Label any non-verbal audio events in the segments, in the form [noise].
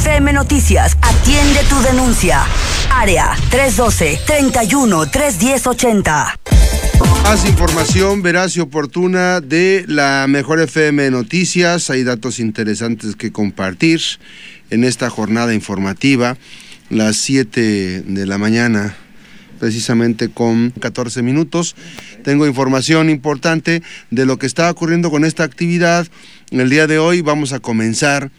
FM Noticias atiende tu denuncia. Área 312-31-310-80. Más información veraz y oportuna de la Mejor FM Noticias. Hay datos interesantes que compartir en esta jornada informativa, las 7 de la mañana precisamente con 14 minutos. Tengo información importante de lo que está ocurriendo con esta actividad. El día de hoy vamos a comenzar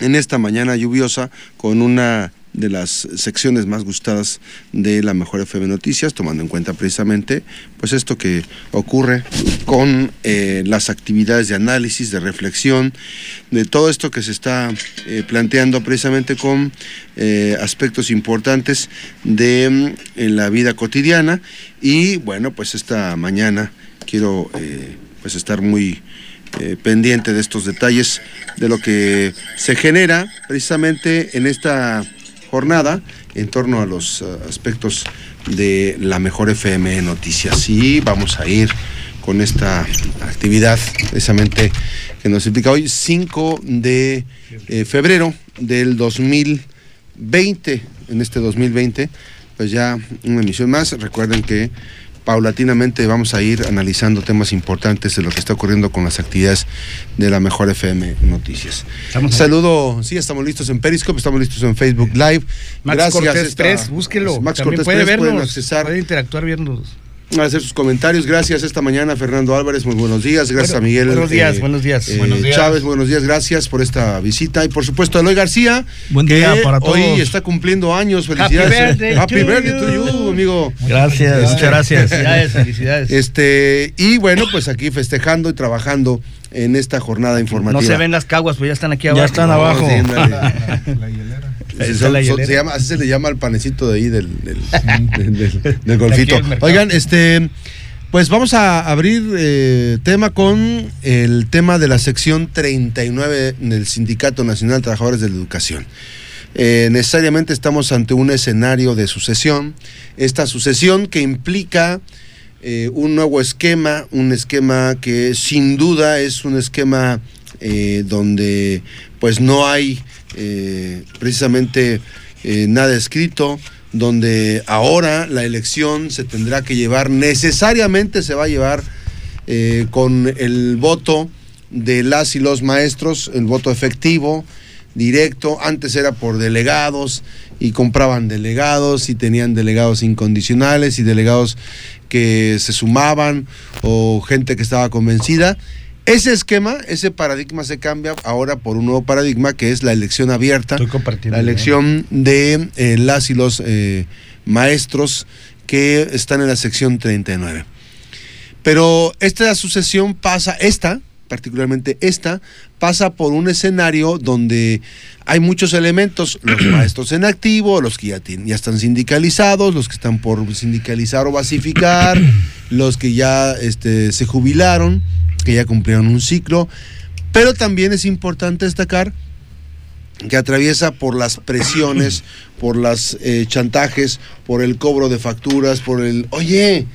en esta mañana lluviosa con una de las secciones más gustadas de la Mejor FM Noticias, tomando en cuenta precisamente pues esto que ocurre con eh, las actividades de análisis, de reflexión, de todo esto que se está eh, planteando precisamente con eh, aspectos importantes de la vida cotidiana. Y bueno, pues esta mañana quiero pues estar muy pendiente de estos detalles de lo que se genera precisamente en esta jornada en torno a los eh, aspectos de la mejor FM Noticias. Y vamos a ir con esta actividad precisamente que nos implica hoy, 5 de eh, febrero del 2020, en este 2020, pues ya una emisión más. Recuerden que paulatinamente vamos a ir analizando temas importantes de lo que está ocurriendo con las actividades de la Mejor FM Noticias. Saludo, sí, estamos listos en Periscope, estamos listos en Facebook Live. Max Gracias Cortés esta, búsquelo. Max Cortés puede vernos, pueden accesar. Puede interactuar viéndonos hacer sus comentarios. Gracias esta mañana, Fernando Álvarez. Muy buenos días. Gracias a Miguel. Buenos días, eh, buenos, días. Eh, buenos días. Chávez, buenos días. Gracias por esta visita. Y por supuesto, Eloy García. Buen día para todos. Hoy está cumpliendo años. Felicidades. Happy birthday, to you, amigo. Gracias, muchas gracias. Felicidades, felicidades. Este, y bueno, pues aquí festejando y trabajando en esta jornada informativa. No se ven las caguas, pues ya están aquí abajo. Ya están abajo. [laughs] la [laughs] hielera. Se, llama, así se le llama al panecito de ahí del, del, [laughs] golfito. Oigan, este, pues vamos a abrir eh, tema con el tema de la sección 39 del Sindicato Nacional de Trabajadores de la Educación. Eh, necesariamente estamos ante un escenario de sucesión. Esta sucesión que implica eh, un nuevo esquema, un esquema que sin duda es un esquema donde pues no hay precisamente nada escrito, donde ahora la elección se tendrá que llevar, necesariamente se va a llevar eh, con el voto de las y los maestros, el voto efectivo, directo, antes era por delegados y compraban delegados y tenían delegados incondicionales y delegados que se sumaban o gente que estaba convencida ese esquema, ese paradigma se cambia ahora por un nuevo paradigma que es la elección abierta, la elección de eh, las y los eh, maestros que están en la sección 39. Pero esta sucesión pasa, esta, particularmente esta, pasa por un escenario donde hay muchos elementos, los [clears throat] maestros en activo, los que ya, ya están sindicalizados, los que están por sindicalizar o basificar, [clears throat] los que ya este, se jubilaron que ya cumplieron un ciclo, pero también es importante destacar que atraviesa por las presiones, [coughs] por los eh, chantajes, por el cobro de facturas, por el, oye,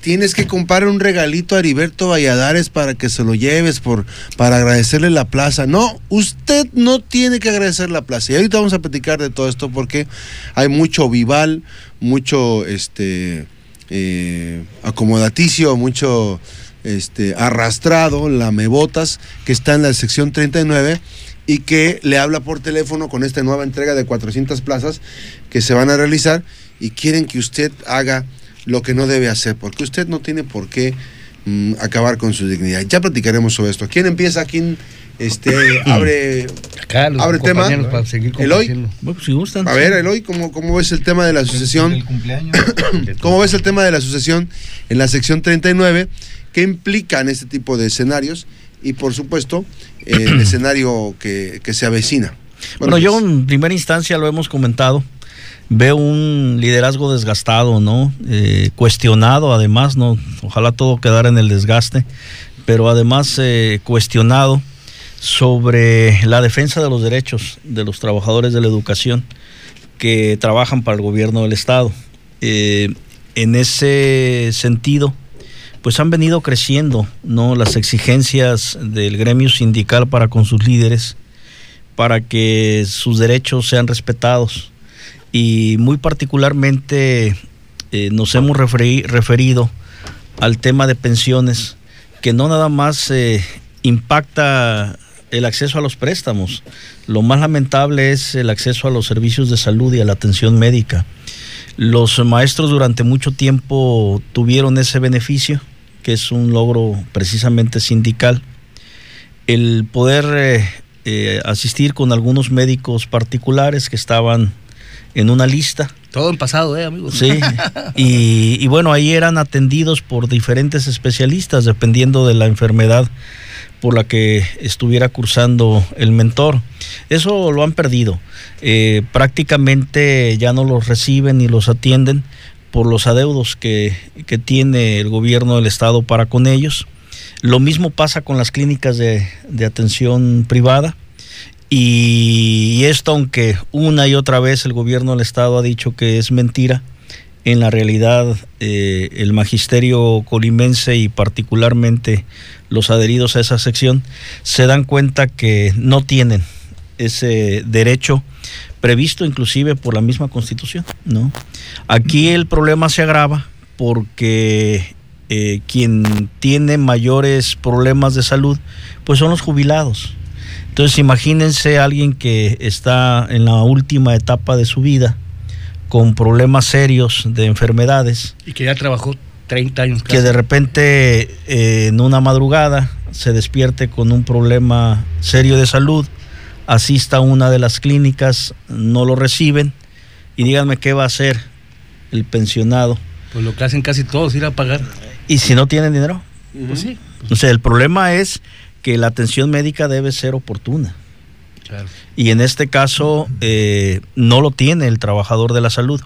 tienes que comprar un regalito a Heriberto Valladares para que se lo lleves, por, para agradecerle la plaza. No, usted no tiene que agradecer la plaza. Y ahorita vamos a platicar de todo esto porque hay mucho vival, mucho este, eh, acomodaticio, mucho este, arrastrado, la Mebotas, que está en la sección 39 y que le habla por teléfono con esta nueva entrega de 400 plazas que se van a realizar y quieren que usted haga lo que no debe hacer, porque usted no tiene por qué mm, acabar con su dignidad. Ya platicaremos sobre esto. ¿Quién empieza? ¿Quién este, [clears throat] abre, abre tema? Para seguir Eloy. Pues, a ver, Eloy, ¿cómo, ¿cómo ves el tema de la sucesión? [clears throat] ¿Cómo ves el tema de la sucesión en la sección 39? Qué implican este tipo de escenarios y por supuesto el [clears throat] escenario que, se avecina. Bueno, yo pues, en primera instancia lo hemos comentado, veo un liderazgo desgastado, ¿no? Eh, cuestionado además, ¿no? Ojalá todo quedara en el desgaste, pero además eh, cuestionado sobre la defensa de los derechos de los trabajadores de la educación que trabajan para el gobierno del Estado. Eh, en ese sentido, pues han venido creciendo ¿no? las exigencias del gremio sindical para con sus líderes para que sus derechos sean respetados. Y muy particularmente eh, nos hemos referido al tema de pensiones, que no nada más eh, impacta el acceso a los préstamos, lo más lamentable es el acceso a los servicios de salud y a la atención médica. Los maestros durante mucho tiempo tuvieron ese beneficio, que es un logro precisamente sindical. El poder eh, eh, asistir con algunos médicos particulares que estaban en una lista. Todo en pasado, ¿eh, amigos? Sí. Y, y, bueno, ahí eran atendidos por diferentes especialistas, dependiendo de la enfermedad por la que estuviera cursando el mentor. Eso lo han perdido. Eh, prácticamente ya no los reciben ni los atienden por los adeudos que, tiene el gobierno del estado para con ellos. Lo mismo pasa con las clínicas de, atención privada. Y, esto, aunque una y otra vez el gobierno del estado ha dicho que es mentira, en la realidad eh, el magisterio colimense y particularmente los adheridos a esa sección se dan cuenta que no tienen ese derecho previsto inclusive por la misma constitución, ¿no? Aquí el problema se agrava porque eh, quien tiene mayores problemas de salud, pues son los jubilados. Entonces imagínense a alguien que está en la última etapa de su vida, con problemas serios de enfermedades. Y que ya trabajó 30 años. Que de repente eh, en una madrugada se despierte con un problema serio de salud, asista a una de las clínicas, no lo reciben y díganme qué va a hacer el pensionado. Pues lo que hacen casi todos, ir a pagar. ¿Y si no tienen dinero? Pues sí. O sea, el problema es que la atención médica debe ser oportuna. Y en este caso eh, no lo tiene el trabajador de la salud.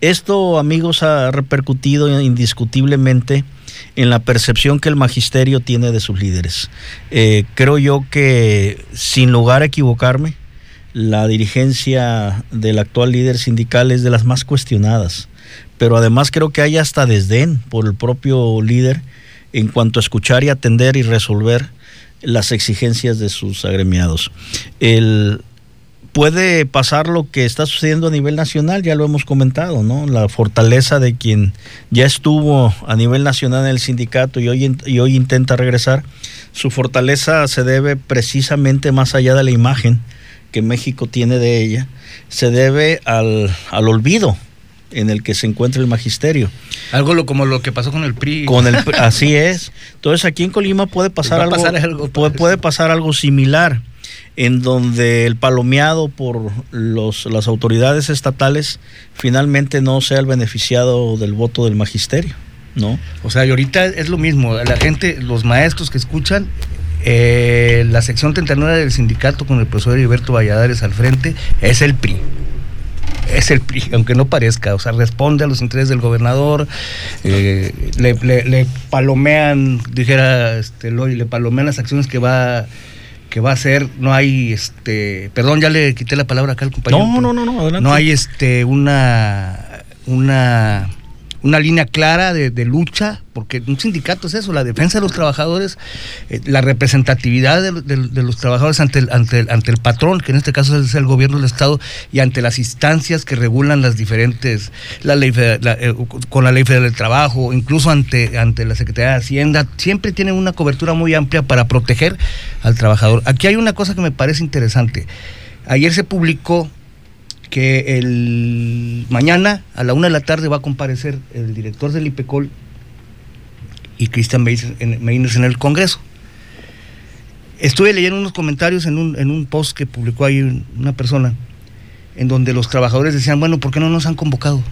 Esto, amigos, ha repercutido indiscutiblemente en la percepción que el magisterio tiene de sus líderes. Eh, creo yo que, sin lugar a equivocarme, la dirigencia del actual líder sindical es de las más cuestionadas. Pero además creo que hay hasta desdén por el propio líder en cuanto a escuchar y atender y resolver las exigencias de sus agremiados. El, puede pasar lo que está sucediendo a nivel nacional, ya lo hemos comentado, ¿no? La fortaleza de quien ya estuvo a nivel nacional en el sindicato y hoy, y hoy intenta regresar, su fortaleza se debe precisamente más allá de la imagen que México tiene de ella, se debe al, al olvido en el que se encuentra el magisterio. Algo como lo que pasó con el PRI. Con el, [laughs] así es. Entonces aquí en Colima puede pasar, algo, puede, puede, pasar algo similar, en donde el palomeado por los, las autoridades estatales finalmente no sea el beneficiado del voto del magisterio. ¿no? O sea, y ahorita es lo mismo, la gente, los maestros que escuchan, eh, la sección 39 del sindicato con el profesor Heriberto Valladares al frente es el PRI es el PRI, aunque no parezca, o sea, responde a los intereses del gobernador, eh, le, palomean, dijera este, le palomean las acciones que va que va a hacer, no hay este, perdón, ya le quité la palabra acá al compañero. No, no, no, no, adelante. No hay este una una una línea clara de, lucha, porque un sindicato es eso, la defensa de los trabajadores, eh, la representatividad de, los trabajadores ante el, ante, ante el patrón, que en este caso es el gobierno del Estado, y ante las instancias que regulan las diferentes, la ley eh, con la ley federal del trabajo, incluso ante, ante la Secretaría de Hacienda, siempre tienen una cobertura muy amplia para proteger al trabajador. Aquí hay una cosa que me parece interesante. Ayer se publicó que el mañana a la una de la tarde va a comparecer el director del IPECOL y Cristian Meiners en el Congreso. Estuve leyendo unos comentarios en un, en un post que publicó ahí una persona, en donde los trabajadores decían, bueno, ¿por qué no nos han convocado?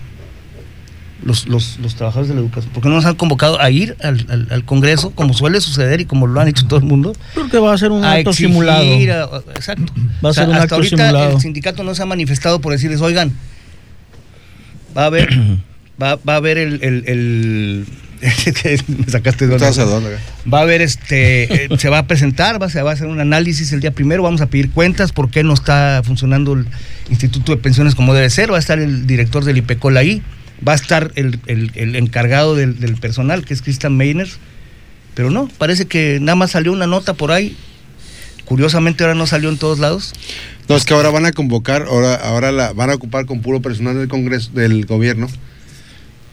Los, los, los, trabajadores de la educación? ¿Por qué no nos han convocado a ir al, al, Congreso, como suele suceder y como lo han hecho todo el mundo? Porque va a ser un acto simulado. exacto. Va a ser un hasta ahorita el sindicato no se ha manifestado por decirles, oigan, va a haber, [coughs] va, va a haber el, el, el [laughs] me sacaste de Va a haber este, eh, [laughs] se va a presentar, va, se va a hacer un análisis el día primero, vamos a pedir cuentas por qué no está funcionando el Instituto de Pensiones como debe ser, va a estar el director del IPECOL ahí, va a estar el, encargado del, personal, que es Christian Meiners, pero no, parece que nada más salió una nota por ahí. Curiosamente ahora no salió en todos lados. No, es que ahora van a convocar, ahora, ahora la, van a ocupar con puro personal del Congreso, del gobierno,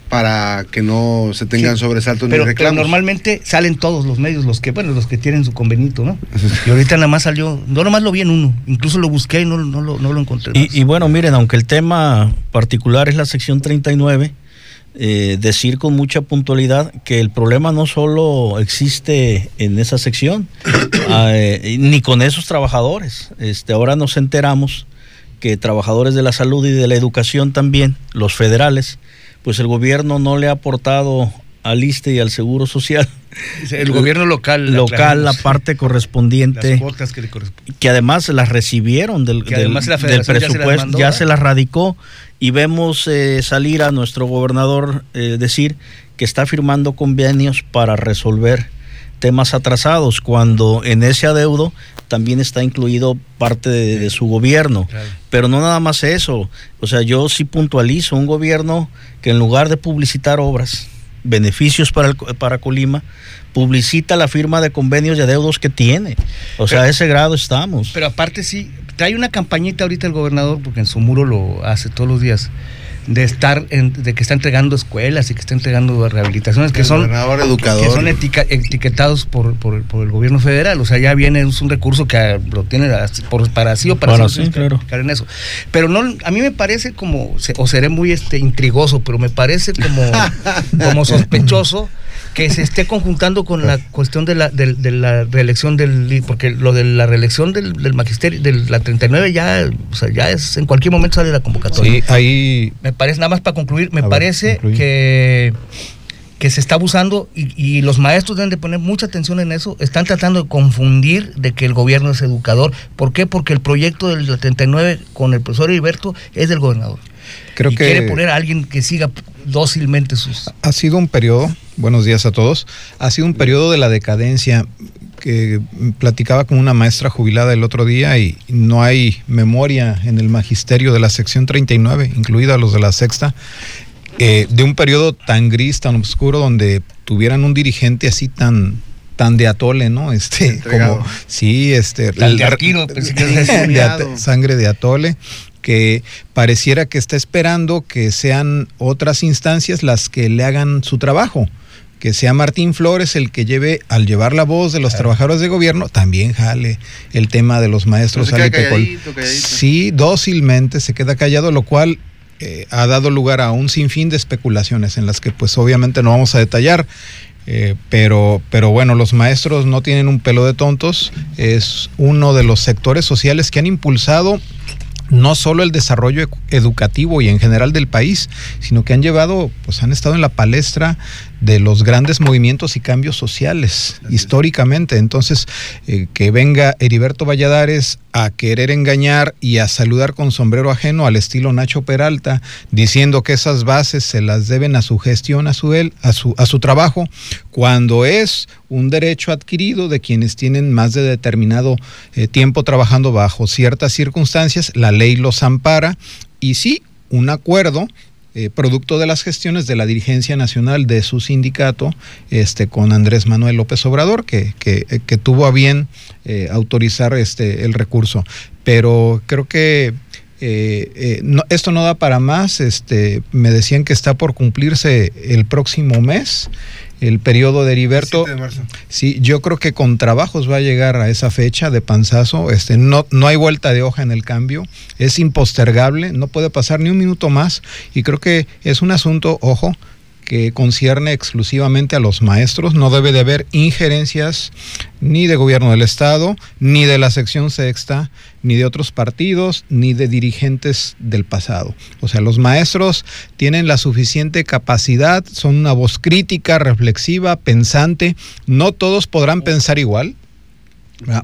para que no se tengan sobresaltos pero, ni reclamos. Pero normalmente salen todos los medios, los que, bueno, los que tienen su convenito, ¿no? y ahorita nada más salió, no nomás lo vi en uno, incluso lo busqué y no, no, lo, no lo encontré. Y, y, bueno, miren, aunque el tema particular es la sección 39, eh, decir con mucha puntualidad que el problema no solo existe en esa sección, [coughs] eh, ni con esos trabajadores. Este, ahora nos enteramos que trabajadores de la salud y de la educación también, los federales, pues el gobierno no le ha aportado al ISTE y al Seguro Social. El gobierno local. Local, la parte correspondiente. que, además las recibieron del, del, presupuesto, ya se las, radicó. Y vemos eh, salir a nuestro gobernador eh, decir que está firmando convenios para resolver temas atrasados, cuando en ese adeudo también está incluido parte de, su gobierno. Pero no nada más eso. O sea, yo sí puntualizo un gobierno que en lugar de publicitar obras, beneficios para, el, para Colima, publicita la firma de convenios y adeudos que tiene. O sea, a ese grado estamos. Pero aparte sí, trae una campañita ahorita el gobernador, porque en su muro lo hace todos los días de estar de que está entregando escuelas y que está entregando rehabilitaciones que son que son etiquetados por, por, el gobierno federal. O sea ya viene es un recurso que lo tiene por, para sí o para, sí, claro. en eso. Pero no a mí me parece como o seré muy este intrigoso pero me parece como [laughs] como sospechoso que se esté conjuntando con la cuestión de la, de, la reelección del porque lo de la reelección del, del, magisterio de la 39 ya o sea, ya es en cualquier momento sale la convocatoria. Sí, ahí me parece nada más para concluir, me parece que que se está abusando y, y, los maestros deben de poner mucha atención en eso. Están tratando de confundir de que el gobierno es educador. ¿Por qué? Porque el proyecto del 39 con el profesor Heriberto es del gobernador. Creo que quiere poner a alguien que siga dócilmente sus. Ha sido un periodo, buenos días a todos, ha sido un periodo de la decadencia que platicaba con una maestra jubilada el otro día y no hay memoria en el magisterio de la sección 39, incluida los de la sexta, eh, de un periodo tan gris, tan oscuro, donde tuvieran un dirigente así tan tan de atole, ¿no? Este, como sí, este, el, de [laughs] sangre de atole que pareciera que está esperando que sean otras instancias las que le hagan su trabajo que sea Martín Flores el que lleve, al llevar la voz de los trabajadores de gobierno, también jale el tema de los maestros. Sí, dócilmente se queda callado, lo cual eh, ha dado lugar a un sinfín de especulaciones en las que pues obviamente no vamos a detallar. Eh, pero, pero bueno, los maestros no tienen un pelo de tontos, es uno de los sectores sociales que han impulsado no solo el desarrollo educativo y en general del país, sino que han llevado, pues han estado en la palestra de los grandes movimientos y cambios sociales históricamente. Entonces, eh, que venga Heriberto Valladares a querer engañar y a saludar con sombrero ajeno al estilo Nacho Peralta, diciendo que esas bases se las deben a su gestión, a su, él, a su, a su trabajo, cuando es un derecho adquirido de quienes tienen más de determinado eh, tiempo trabajando bajo ciertas circunstancias, la ley los ampara y sí, un acuerdo eh, producto de las gestiones de la dirigencia nacional de su sindicato este, con Andrés Manuel López Obrador, que, que, que tuvo a bien eh, autorizar este, el recurso. Pero creo que eh, no, esto no da para más. Este, me decían que está por cumplirse el próximo mes el periodo de Heriberto. Sí, yo creo que con trabajos va a llegar a esa fecha de panzazo. Este, no, no hay vuelta de hoja en el cambio. Es impostergable, no puede pasar ni un minuto más. Y creo que es un asunto, ojo, que concierne exclusivamente a los maestros. No debe de haber injerencias ni de gobierno del Estado, ni de la sección sexta, ni de otros partidos, ni de dirigentes del pasado. O sea, los maestros tienen la suficiente capacidad, son una voz crítica, reflexiva, pensante. No todos podrán pensar igual,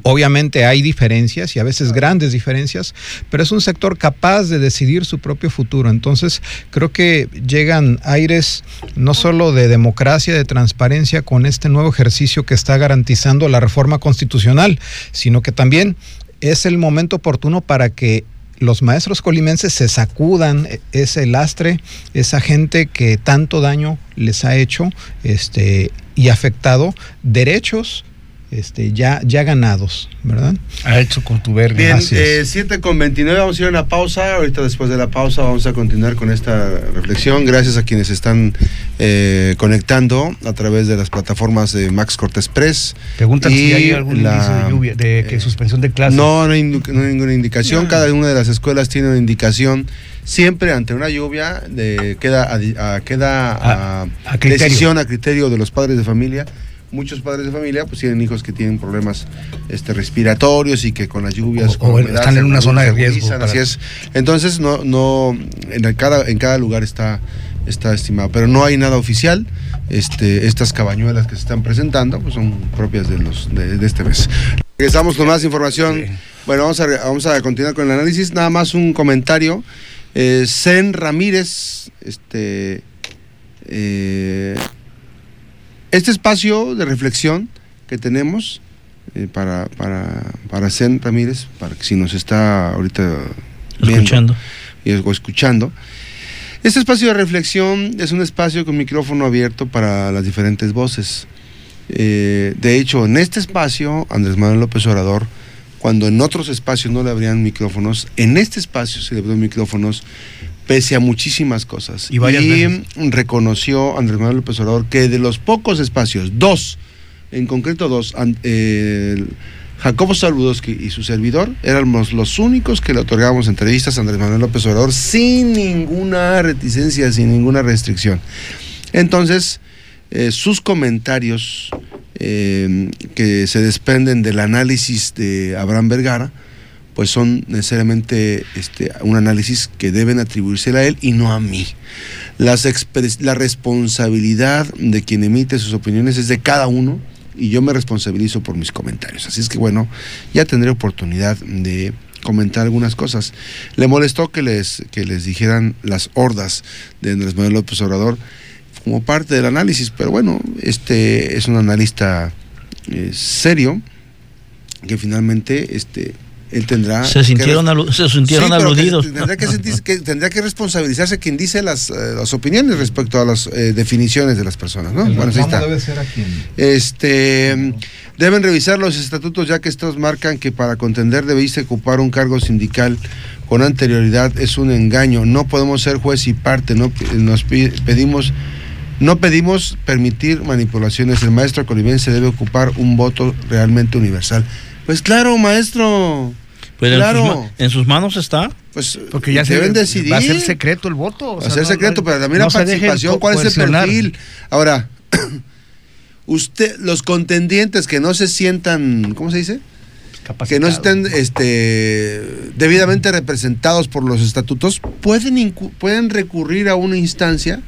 Obviamente hay diferencias y a veces grandes diferencias, pero es un sector capaz de decidir su propio futuro. Entonces, creo que llegan aires no solo de democracia, de transparencia con este nuevo ejercicio que está garantizando la reforma constitucional, sino que también es el momento oportuno para que los maestros colimenses se sacudan ese lastre, esa gente que tanto daño les ha hecho este, y afectado derechos este, ya, ya ganados, ¿verdad? Ha hecho con tu verde. Bien, 7 eh, con 29, vamos a ir a una pausa. Ahorita después de la pausa vamos a continuar con esta reflexión. Gracias a quienes están eh, conectando a través de las plataformas de Max Cortés Press. Pregunta si hay algún la, de lluvia, de que suspensión de clases. No, no hay, ninguna indicación. Cada una de las escuelas tiene una indicación siempre ante una lluvia de, queda, a, queda a, decisión, a criterio de los padres de familia muchos padres de familia pues tienen hijos que tienen problemas este, respiratorios y que con las lluvias o, están en una zona de riesgo así es. Entonces no no en cada en cada lugar está está estimado pero no hay nada oficial. Este estas cabañuelas que se están presentando pues son propias de los de, este mes. Regresamos con más información. Bueno vamos a vamos a continuar con el análisis. Nada más un comentario. Eh, Zen Ramírez este eh, este espacio de reflexión que tenemos eh, para, para, para Zen Ramírez, para que si nos está ahorita escuchando. y escuchando, este espacio de reflexión es un espacio con micrófono abierto para las diferentes voces. Eh, de hecho, en este espacio, Andrés Manuel López Orador, cuando en otros espacios no le abrían micrófonos, en este espacio se le abrieron micrófonos pese a muchísimas cosas. Y, reconoció Andrés Manuel López Obrador que de los pocos espacios, dos, en concreto dos, eh, Jacobo Saludowski y su servidor éramos los únicos que le otorgábamos entrevistas a Andrés Manuel López Obrador sin ninguna reticencia, sin ninguna restricción. Entonces, eh, sus comentarios eh, que se desprenden del análisis de Abraham Vergara, pues son necesariamente este, un análisis que deben atribuirse a él y no a mí. Las la responsabilidad de quien emite sus opiniones es de cada uno y yo me responsabilizo por mis comentarios. Así es que bueno, ya tendré oportunidad de comentar algunas cosas. Le molestó que les, que les dijeran las hordas de Andrés Manuel López Obrador como parte del análisis, pero bueno, este es un analista eh, serio que finalmente este, él tendrá... Se sintieron, se sintieron aludidos. tendrá, que tendrá que responsabilizarse quien dice las, eh, las opiniones respecto a las eh, definiciones de las personas, ¿no? bueno, debe ser a Este, deben revisar los estatutos ya que estos marcan que para contender debéis ocupar un cargo sindical con anterioridad es un engaño. No podemos ser juez y parte, no nos pedimos no pedimos permitir manipulaciones. El maestro colimense debe ocupar un voto realmente universal. Pues claro, maestro. Pues claro. en, sus, manos está. Pues porque ya se deben decidir. Va a ser secreto el voto. Va a ser secreto, pero también la participación, ¿cuál es el perfil? Ahora, [clears throat] usted, los contendientes que no se sientan, ¿cómo se dice? Que no estén este, debidamente representados por los estatutos, pueden, pueden recurrir a una instancia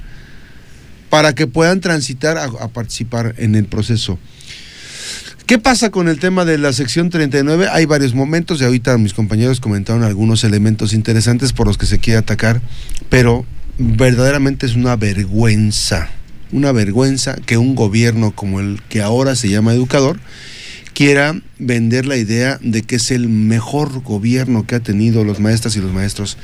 para que puedan transitar a participar en el proceso. ¿Qué pasa con el tema de la sección 39? Hay varios momentos y ahorita mis compañeros comentaron algunos elementos interesantes por los que se quiere atacar, pero verdaderamente es una vergüenza, una vergüenza que un gobierno como el que ahora se llama educador quiera vender la idea de que es el mejor gobierno que ha tenido los maestras y los maestros.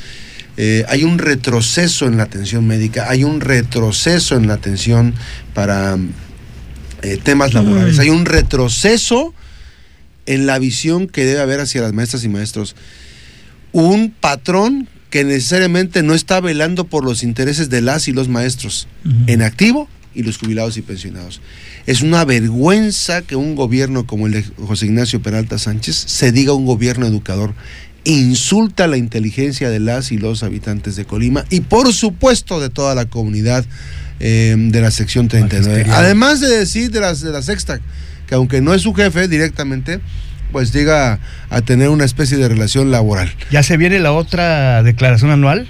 Eh, hay un retroceso en la atención médica, hay un retroceso en la atención para eh, temas laborales. Mm. Hay un retroceso en la visión que debe haber hacia las maestras y maestros. Un patrón que necesariamente no está velando por los intereses de las y los maestros en activo y los jubilados y pensionados. Es una vergüenza que un gobierno como el de José Ignacio Peralta Sánchez se diga un gobierno educador. Insulta la inteligencia de las y los habitantes de Colima y por supuesto de toda la comunidad eh, de la sección 39. Además de decir de, las, de la sexta, que aunque no es su jefe directamente, pues llega a tener una especie de relación laboral. Ya se viene la otra declaración anual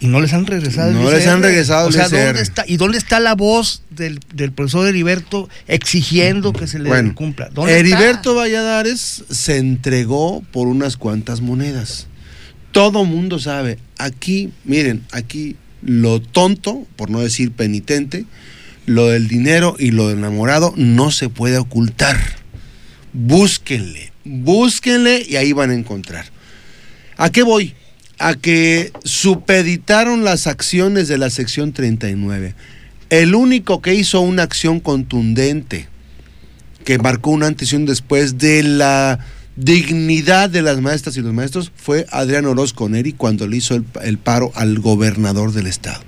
y no les han regresado. No les han regresado. O sea, ¿dónde está, ¿y dónde está la voz del, profesor Heriberto exigiendo que se le cumpla? Heriberto Valladares se entregó por unas cuantas monedas. Todo mundo sabe. Aquí, miren, aquí lo tonto, por no decir penitente, lo del dinero y lo del enamorado no se puede ocultar. Búsquenle, búsquenle y ahí van a encontrar. ¿A qué voy? A que supeditaron las acciones de la sección 39. El único que hizo una acción contundente, que marcó un antes y un después de la dignidad de las maestras y los maestros fue Adrián Orozco Neri cuando le hizo el, paro al gobernador del estado.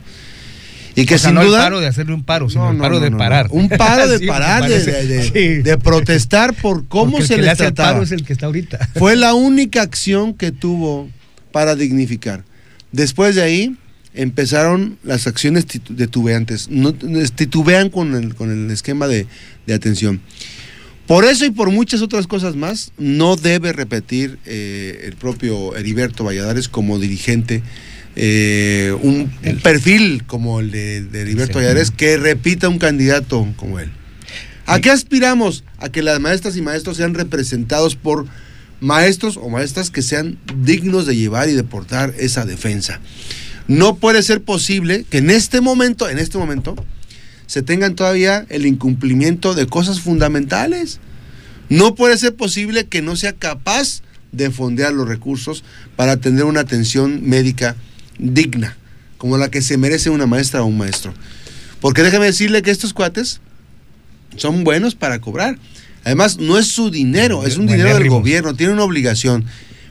Y que sin no duda. el paro de hacerle un paro, sino el paro de parar. Un paro de [laughs] parar, de, protestar por cómo se le hace paro es el que está ahorita. Fue la única acción que tuvo para dignificar. Después de ahí empezaron las acciones titubeantes. No, titubean con el, con el esquema de, de atención. Por eso y por muchas otras cosas más, no debe repetir eh, el propio Heriberto Valladares como dirigente eh, un, perfil como el de, Heriberto Valladares que repita un candidato como él. ¿A qué aspiramos? A que las maestras y maestros sean representados por maestros o maestras que sean dignos de llevar y de portar esa defensa. No puede ser posible que en este momento, en este momento, se tengan todavía el incumplimiento de cosas fundamentales. No puede ser posible que no sea capaz de fondear los recursos para tener una atención médica digna, como la que se merece una maestra o un maestro. Porque déjame decirle que estos cuates son buenos para cobrar. Además, no es su dinero, es un dinero del gobierno, tiene una obligación.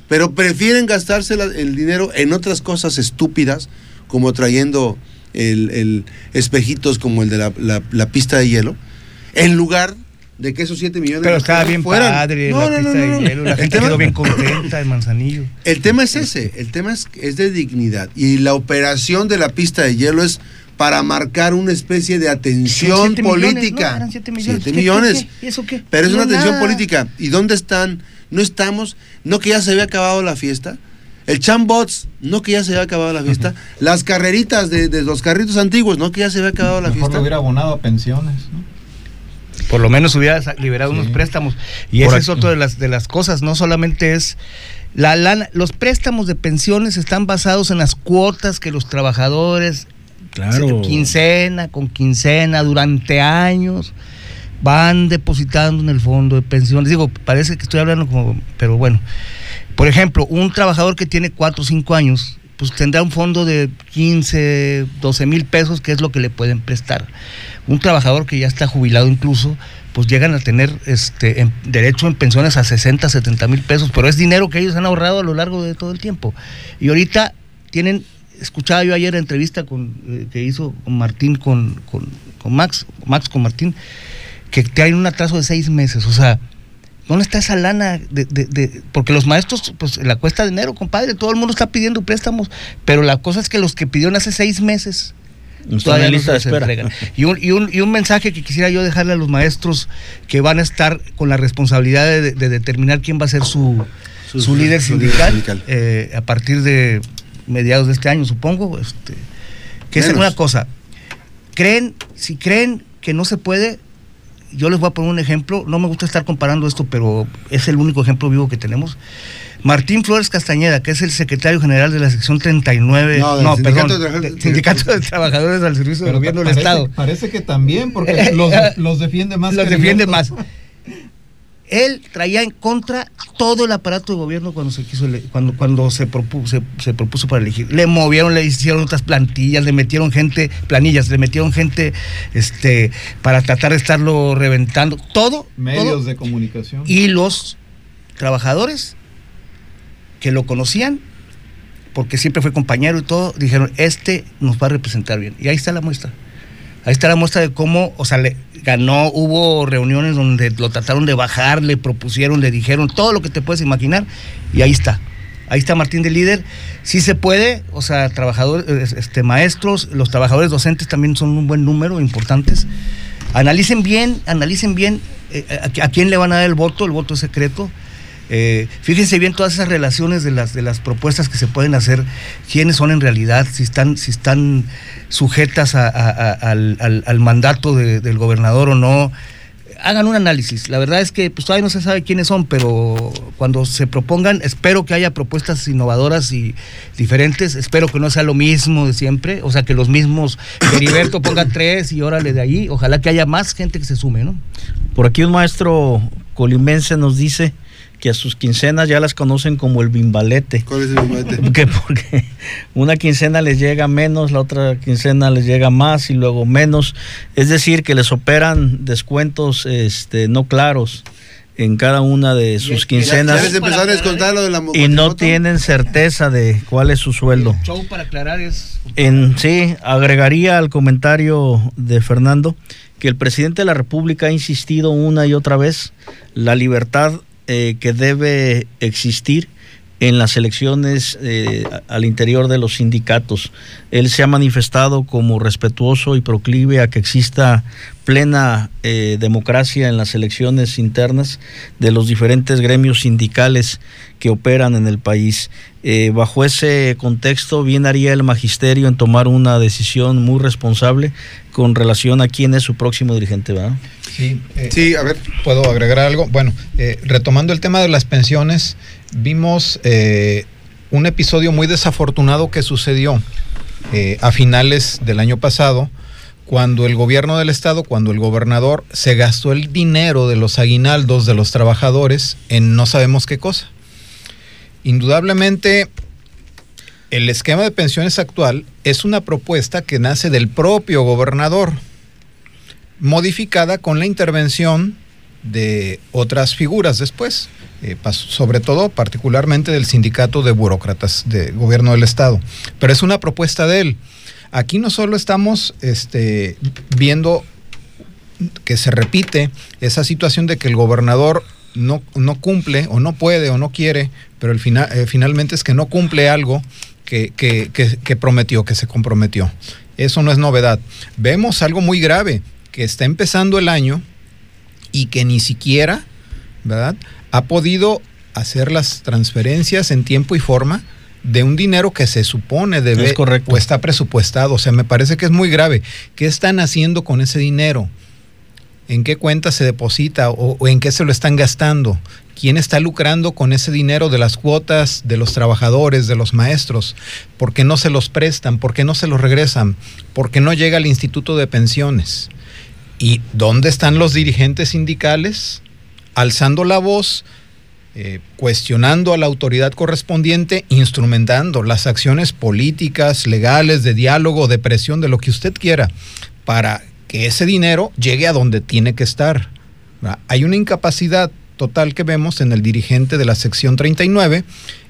Pero prefieren gastarse el dinero en otras cosas estúpidas, como trayendo el, espejitos como el de la, pista de hielo, en lugar de que esos 7 millones pero estaba bien padre la pista de hielo la gente quedó bien contenta en Manzanillo [laughs] el tema es ese el tema es, es de dignidad y la operación de la pista de hielo es para marcar una especie de atención política. 7 millones. ¿Eso qué? Pero es una atención política. ¿Y dónde están? No estamos, no que ya se había acabado la fiesta. El Chambots, no que ya se había acabado la fiesta. Las carreritas de, los carritos antiguos, no que ya se había acabado la Mejor fiesta. Lo hubiera abonado a pensiones, ¿no? Por lo menos hubiera liberado unos préstamos. Y esa es otra de las, de las cosas, no solamente es la lana, los préstamos de pensiones están basados en las cuotas que los trabajadores, claro. quincena con quincena, durante años, van depositando en el fondo de pensiones. Digo, parece que estoy hablando como, pero bueno. Por ejemplo, un trabajador que tiene 4 o 5 años, pues tendrá un fondo de 15, 12 mil pesos, que es lo que le pueden prestar. Un trabajador que ya está jubilado incluso, pues llegan a tener este derecho en pensiones a 60, 70 mil pesos, pero es dinero que ellos han ahorrado a lo largo de todo el tiempo. Y ahorita tienen, escuchaba yo ayer la entrevista con, eh, que hizo Martín con, con, con Max, Max con Martín, que tienen un atraso de seis meses, o sea, ¿Dónde está esa lana? De, porque los maestros, pues la cuesta de dinero, compadre, todo el mundo está pidiendo préstamos, pero la cosa es que los que pidieron hace seis meses todavía no se, entregan. Y un, y, un, y un mensaje que quisiera yo dejarle a los maestros que van a estar con la responsabilidad de, determinar quién va a ser su, su, líder sindical, eh, a partir de mediados de este año, supongo, este, que es una cosa. Creen, si creen que no se puede, yo les voy a poner un ejemplo, no me gusta estar comparando esto, pero es el único ejemplo vivo que tenemos. Martín Flores Castañeda, que es el secretario general de la sección 39, no, no sindicato perdón, de, sindicato de Trabajadores al Servicio del Gobierno del Estado. Parece que también, porque [laughs] los, los defiende más. Los defiende más él traía en contra todo el aparato de gobierno cuando se quiso cuando cuando se propuso se, propuso para elegir. Le movieron le hicieron otras plantillas le metieron gente planillas le metieron gente este para tratar de estarlo reventando. Todo medios de comunicación. Y los trabajadores que lo conocían porque siempre fue compañero y todo dijeron este nos va a representar bien y ahí está la muestra ahí está la muestra de cómo o sea le ganó, hubo reuniones donde lo trataron de bajar, le propusieron, le dijeron todo lo que te puedes imaginar y ahí está. Ahí está Martín de líder. Sí se puede, o sea, trabajadores, este, maestros, los trabajadores docentes también son un buen número, importantes. Analicen bien, analicen bien eh, a, quién le van a dar el voto, el voto secreto. Eh, fíjense bien todas esas relaciones de las, de las propuestas que se pueden hacer, quiénes son en realidad, si están, si están sujetas al, mandato del gobernador o no. Hagan un análisis. La verdad es que pues, todavía no se sabe quiénes son, pero cuando se propongan, espero que haya propuestas innovadoras y diferentes. Espero que no sea lo mismo de siempre. O sea, que los mismos, Heriberto [coughs] ponga tres y órale de ahí. Ojalá que haya más gente que se sume, ¿no? Por aquí un maestro colimense nos dice que a sus quincenas ya las conocen como el bimbalete. ¿Cuál es el bimbalete? [laughs] Porque, porque una quincena les llega menos, la otra quincena les llega más y luego menos. Es decir, que les operan descuentos este, no claros en cada una de sus quincenas y no tienen certeza de cuál es su sueldo. show para aclarar es en sí agregaría al comentario de Fernando que el presidente de la República ha insistido una y otra vez la libertad eh, que debe existir en las elecciones eh, al interior de los sindicatos. Él se ha manifestado como respetuoso y proclive a que exista plena eh, democracia en las elecciones internas de los diferentes gremios sindicales que operan en el país. Eh, bajo ese contexto, bien haría el magisterio en tomar una decisión muy responsable con relación a quién es su próximo dirigente, ¿verdad? Sí, sí a ver. ¿Puedo agregar algo? Bueno, retomando el tema de las pensiones, vimos eh, un episodio muy desafortunado que sucedió eh, a finales del año pasado, cuando el gobierno del estado, cuando el gobernador se gastó el dinero de los aguinaldos de los trabajadores en no sabemos qué cosa. Indudablemente, el esquema de pensiones actual es una propuesta que nace del propio gobernador, modificada con la intervención de otras figuras después. Eh, sobre todo particularmente del sindicato de burócratas de gobierno del estado. Pero es una propuesta de él. Aquí no solo estamos este, viendo que se repite esa situación de que el gobernador no, no cumple o no puede o no quiere, pero el final, eh, finalmente es que no cumple algo que, que, que prometió, que se comprometió. Eso no es novedad. Vemos algo muy grave, que está empezando el año y que ni siquiera, ¿verdad? ha podido hacer las transferencias en tiempo y forma de un dinero que se supone debe o está presupuestado. O sea, me parece que es muy grave. ¿Qué están haciendo con ese dinero? ¿En qué cuenta se deposita o, en qué se lo están gastando? ¿Quién está lucrando con ese dinero de las cuotas de los trabajadores, de los maestros? ¿Por qué no se los prestan? ¿Por qué no se los regresan? ¿Por qué no llega al Instituto de Pensiones? ¿Y dónde están los dirigentes sindicales? alzando la voz, eh, cuestionando a la autoridad correspondiente, instrumentando las acciones políticas, legales, de diálogo, de presión, de lo que usted quiera, para que ese dinero llegue a donde tiene que estar. Hay una incapacidad total que vemos en el dirigente de la sección 39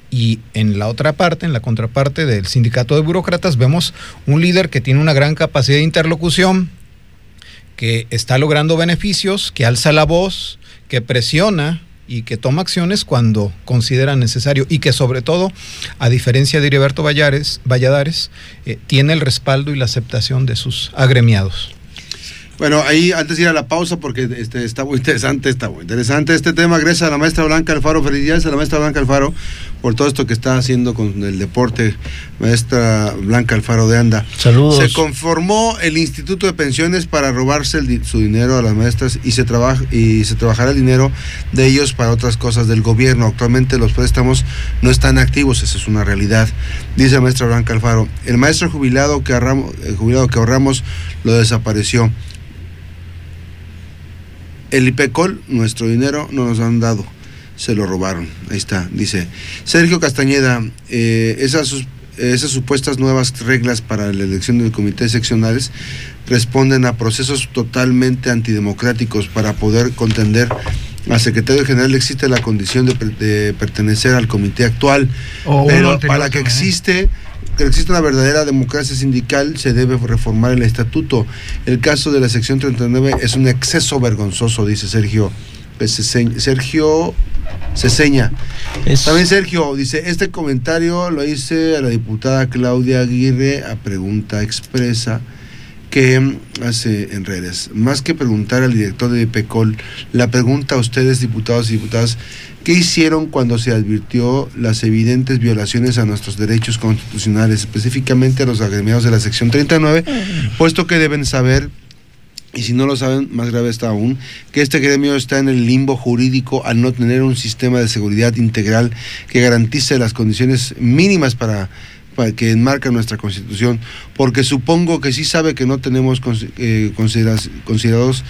y en la otra parte, en la contraparte del sindicato de burócratas, vemos un líder que tiene una gran capacidad de interlocución, que está logrando beneficios, que alza la voz, que presiona y que toma acciones cuando considera necesario y que sobre todo, a diferencia de Heriberto Valladares, eh, tiene el respaldo y la aceptación de sus agremiados. Bueno, ahí antes de ir a la pausa, porque este, está muy interesante, está muy interesante este tema. Gracias a la maestra Blanca Alfaro, felicidades a la maestra Blanca Alfaro por todo esto que está haciendo con el deporte, maestra Blanca Alfaro de Anda. Saludos. Se conformó el Instituto de Pensiones para robarse su dinero a las maestras y se, trabaja, y se trabajará el dinero de ellos para otras cosas del gobierno. Actualmente los préstamos no están activos, esa es una realidad. Dice la maestra Blanca Alfaro, el maestro jubilado que, el jubilado que ahorramos lo desapareció el IPECOL, nuestro dinero, no nos han dado, se lo robaron. Ahí está, dice. Sergio Castañeda, eh, esas, esas supuestas nuevas reglas para la elección de comités seccionales responden a procesos totalmente antidemocráticos para poder contender al secretario general existe la condición de, pertenecer al comité actual, pero para que existe que existe una verdadera democracia sindical se debe reformar el estatuto. El caso de la sección 39 es un exceso vergonzoso, dice Sergio. Sergio Ceseña. También Sergio dice, este comentario lo hice a la diputada Claudia Aguirre a pregunta expresa que hace en redes. Más que preguntar al director de PECOL, la pregunta a ustedes, diputados y diputadas, ¿Qué hicieron cuando se advirtió las evidentes violaciones a nuestros derechos constitucionales, específicamente a los agremiados de la sección 39? Puesto que deben saber, y si no lo saben, más grave está aún, que este gremio está en el limbo jurídico al no tener un sistema de seguridad integral que garantice las condiciones mínimas para que enmarca nuestra constitución, porque supongo que sí sabe que no tenemos eh, considerados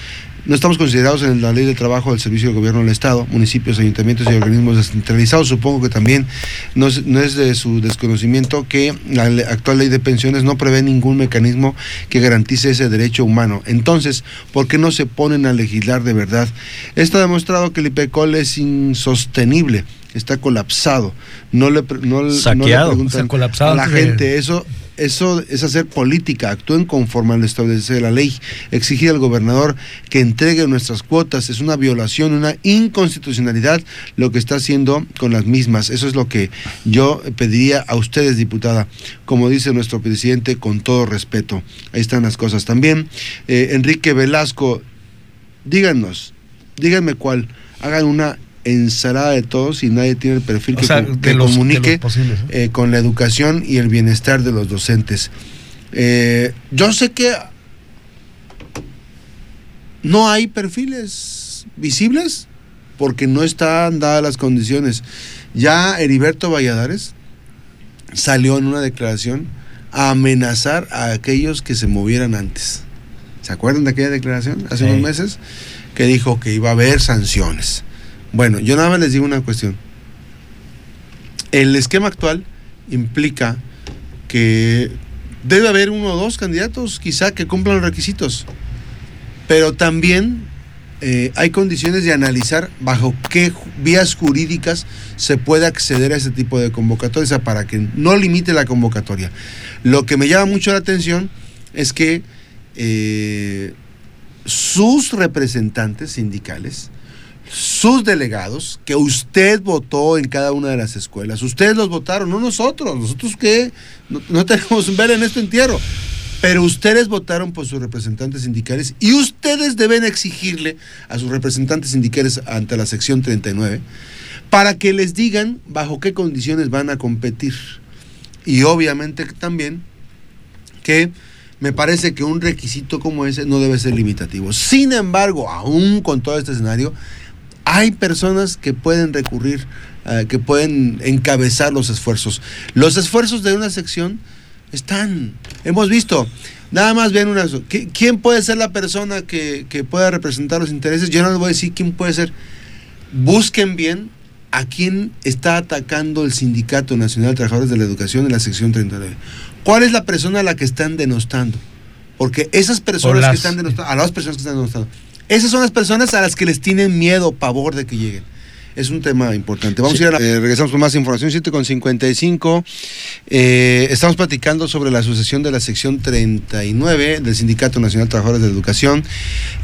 no estamos considerados en la ley de trabajo del servicio de gobierno del Estado, municipios, ayuntamientos y organismos descentralizados. Supongo que también no es, no es de su desconocimiento que la actual ley de pensiones no prevé ningún mecanismo que garantice ese derecho humano. Entonces, ¿por qué no se ponen a legislar de verdad? Esto ha demostrado que el IPECOL es insostenible está colapsado. No le, no, Saqueado. no le colapsado a la gente. Eso eso es hacer política, actúen conforme al establecer la ley. Exigir al gobernador que entregue nuestras cuotas es una violación, una inconstitucionalidad lo que está haciendo con las mismas. Eso es lo que yo pediría a ustedes, diputada, como dice nuestro presidente, con todo respeto. Ahí están las cosas. También, eh, Enrique Velasco, díganos, díganme cuál, hagan una ensalada de todos y nadie tiene el perfil que, comunique eh, con la educación y el bienestar de los docentes. Eh, yo sé que no hay perfiles visibles porque no están dadas las condiciones. Ya Heriberto Valladares salió en una declaración a amenazar a aquellos que se movieran antes. ¿Se acuerdan de aquella declaración hace unos meses? Que dijo que iba a haber sanciones. Bueno, yo nada más les digo una cuestión. El esquema actual implica que debe haber uno o dos candidatos quizá que cumplan los requisitos, pero también eh, hay condiciones de analizar bajo qué vías jurídicas se puede acceder a ese tipo de convocatorias para que no limite la convocatoria. Lo que me llama mucho la atención es que eh, sus representantes sindicales sus delegados que usted votó en cada una de las escuelas. Ustedes los votaron, no nosotros. Nosotros que no, [laughs] tenemos un ver en este entierro. Pero ustedes votaron por sus representantes sindicales y ustedes deben exigirle a sus representantes sindicales ante la sección 39 para que les digan bajo qué condiciones van a competir. Y obviamente también que me parece que un requisito como ese no debe ser limitativo. Sin embargo, aún con todo este escenario, hay personas que pueden recurrir, eh, que pueden encabezar los esfuerzos. Los esfuerzos de una sección están, hemos visto, nada más ven una... ¿Quién puede ser la persona que, pueda representar los intereses? Yo no les voy a decir quién puede ser. Busquen bien a quién está atacando el Sindicato Nacional de Trabajadores de la Educación en la sección 39. ¿Cuál es la persona a la que están denostando? Porque esas personas que están denostando, a las personas que están denostando, esas son las personas a las que les tienen miedo, pavor de que lleguen. Es un tema importante. Vamos a ir a eh, regresamos con más información. 7 con 55. Eh, estamos platicando sobre la sucesión de la sección 39 del Sindicato Nacional de Trabajadores de Educación.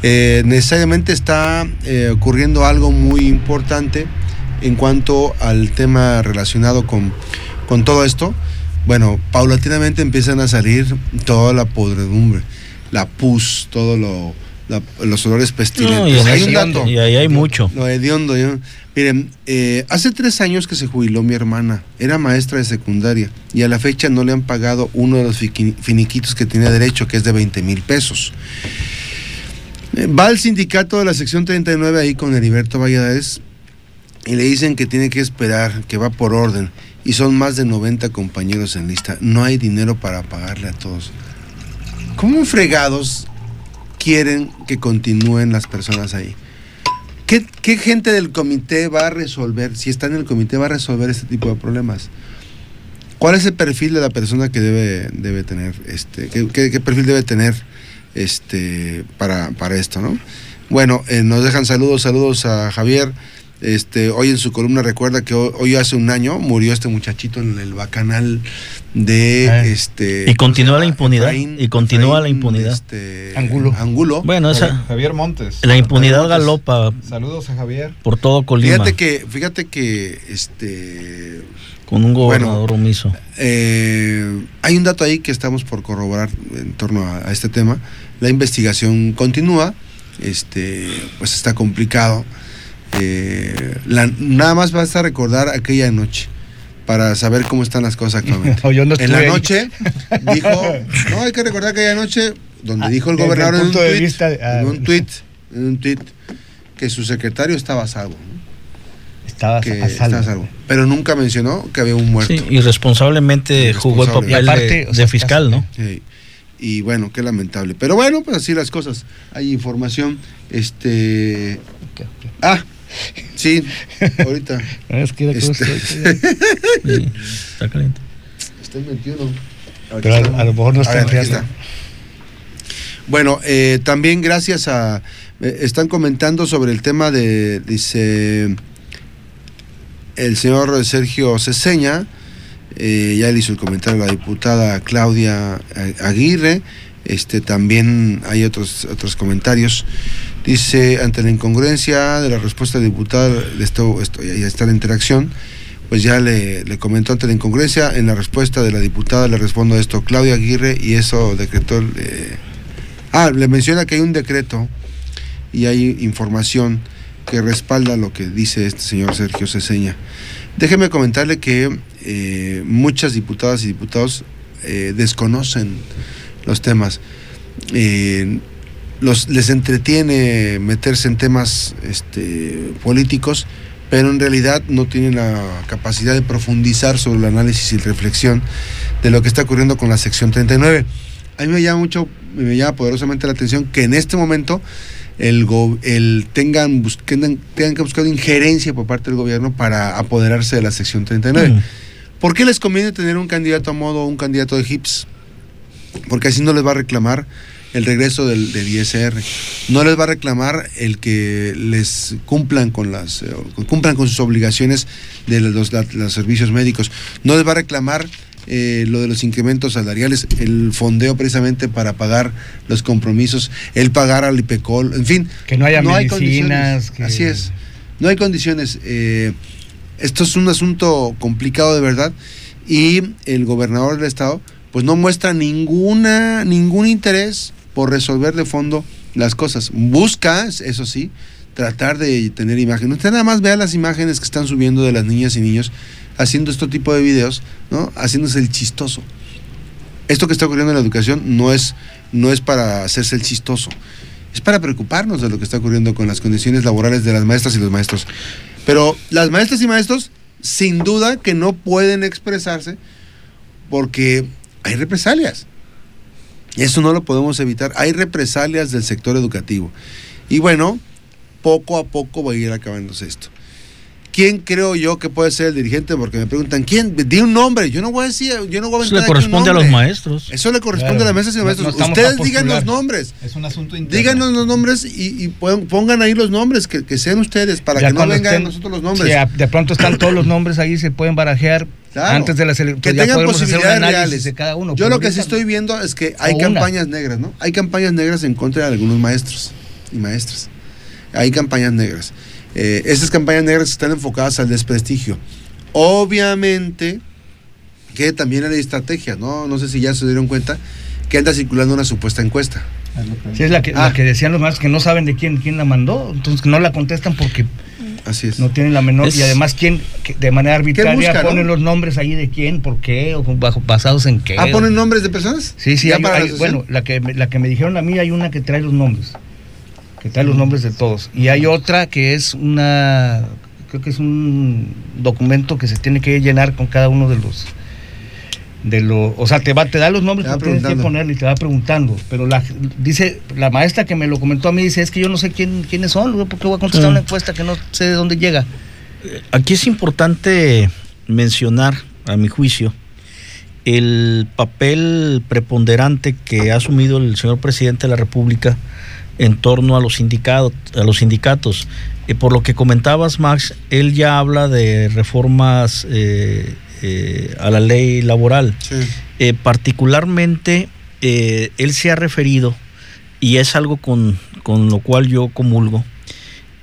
Eh, necesariamente está ocurriendo algo muy importante en cuanto al tema relacionado con, con todo esto. Bueno, paulatinamente empiezan a salir toda la podredumbre, la pus, todo lo los olores pestilentes. y, hay un dato. y ahí hay mucho. Lo hediondo. Miren, eh, hace tres años que se jubiló mi hermana. Era maestra de secundaria y a la fecha no le han pagado uno de los finiquitos que tiene derecho, que es de 20 mil pesos. Eh, va al sindicato de la sección 39 ahí con Heriberto Valladares y le dicen que tiene que esperar, que va por orden. Y son más de 90 compañeros en lista. No hay dinero para pagarle a todos. ¿Cómo fregados quieren que continúen las personas ahí. ¿Qué, gente del comité va a resolver, si está en el comité, va a resolver este tipo de problemas? ¿Cuál es el perfil de la persona que debe, debe tener, este, qué, perfil debe tener este, para, para esto, no? Bueno, eh, nos dejan saludos, saludos a Javier. Este, hoy en su columna recuerda que hoy, hace un año murió este muchachito en el bacanal de ah. este y continúa la impunidad y continúa la impunidad. este, Angulo. Angulo. Bueno esa Javier Montes. la impunidad galopa saludos a Javier. por todo Colima. Fíjate que fíjate que este con un gobernador omiso. eh, hay un dato ahí que estamos por corroborar en torno a, este tema. La investigación continúa este pues está complicado eh, nada más basta recordar aquella noche para saber cómo están las cosas actualmente. [laughs] en la noche dijo, [laughs] no, hay que recordar aquella noche donde ah, dijo el gobernador en, un tweet, en un tweet, [laughs] en un tweet, que su secretario estaba a salvo. Estaba, a salvo. Pero nunca mencionó que había un muerto. Sí, irresponsablemente jugó el papel de, fiscal, ¿no? y bueno, qué lamentable. Pero bueno, pues así las cosas. Hay información. Este. Ah, sí, ahorita. [laughs] Es que este... [laughs] está caliente. Está en 21. Pero a, lo mejor no está, en Bueno, eh, también gracias a. Eh, están comentando sobre el tema de. Dice. El señor Sergio Ceseña eh, ya le hizo el comentario la diputada Claudia Aguirre. Este, también hay otros, otros comentarios. Dice, ante la incongruencia de la respuesta del diputado, esto, ya está la interacción, pues ya le, comentó ante la incongruencia, en la respuesta de la diputada le respondo esto, Claudia Aguirre, y eso decretó... Eh, ah, le menciona que hay un decreto y hay información que respalda lo que dice este señor Sergio Ceseña. Déjeme comentarle que eh, muchas diputadas y diputados eh, desconocen los temas. Eh, los, les entretiene meterse en temas este, políticos, pero en realidad no tienen la capacidad de profundizar sobre el análisis y reflexión de lo que está ocurriendo con la sección 39. A mí me llama mucho, me llama poderosamente la atención que en este momento el, el tengan, tengan, tengan, que buscar injerencia por parte del gobierno para apoderarse de la sección 39. Mm. ¿Por qué les conviene tener un candidato a modo o un candidato de HIPS? Porque así no les va a reclamar el regreso del, ISR. No les va a reclamar el que les cumplan con las eh, cumplan con sus obligaciones de los, los servicios médicos. No les va a reclamar eh, lo de los incrementos salariales, el fondeo precisamente para pagar los compromisos, el pagar al IPECOL, en fin. Que no haya medicinas. Así es. No hay condiciones. Eh, esto es un asunto complicado de verdad y el gobernador del estado pues no muestra ninguna ningún interés por resolver de fondo las cosas. Busca, eso sí, tratar de tener imágenes. Usted nada más vea las imágenes que están subiendo de las niñas y niños haciendo este tipo de videos, ¿no? Haciéndose el chistoso. Esto que está ocurriendo en la educación no es, no es para hacerse el chistoso, es para preocuparnos de lo que está ocurriendo con las condiciones laborales de las maestras y los maestros. Pero las maestras y maestros, sin duda que no pueden expresarse porque hay represalias. Eso no lo podemos evitar. Hay represalias del sector educativo. Y bueno, poco a poco va a ir acabándose esto. ¿Quién creo yo que puede ser el dirigente? Porque me preguntan, ¿quién? Di un nombre. Yo no voy a decir, yo no voy a Eso le corresponde a los maestros. Eso le corresponde a las mesas y maestros. Ustedes digan los nombres. Es un asunto interno. Díganos los nombres y, pongan ahí los nombres, que, sean ustedes, para que no vengan nosotros los nombres. de pronto están todos los nombres ahí, se pueden barajear antes de la selección. Que tengan posibilidades reales. De cada uno. Yo lo que sí estoy viendo es que hay campañas negras, ¿no? Hay campañas negras en contra de algunos maestros y maestras. Hay campañas negras. Eh, estas campañas negras están enfocadas al desprestigio. Obviamente que también hay estrategias, ¿no? No sé si ya se dieron cuenta que anda circulando una supuesta encuesta. Sí, es la que, ah. que decían los más que no saben de quién, quién la mandó, entonces no la contestan porque Así es. no tienen la menor. Y además, quién de manera arbitraria ponen los nombres ahí de quién, por qué, o bajo, basados en qué. Ah, ponen nombres de personas. Sí, sí, bueno, la que, la que me dijeron a mí hay una que trae los nombres que trae los nombres de todos. Y hay otra que es una, creo que es un documento que se tiene que llenar con cada uno de los, de los, o sea, te va, te da los nombres que tienes que ponerle y te va preguntando. Pero la, dice, la maestra que me lo comentó a mí dice, es que yo no sé quién, quiénes son, porque voy a contestar una encuesta que no sé de dónde llega. Aquí es importante mencionar, a mi juicio, el papel preponderante que ha asumido el señor presidente de la República en torno a los sindicatos. A los sindicatos. Eh, por lo que comentabas, Max, él ya habla de reformas eh, eh, a la ley laboral. particularmente, él se ha referido, y es algo con, con lo cual yo comulgo,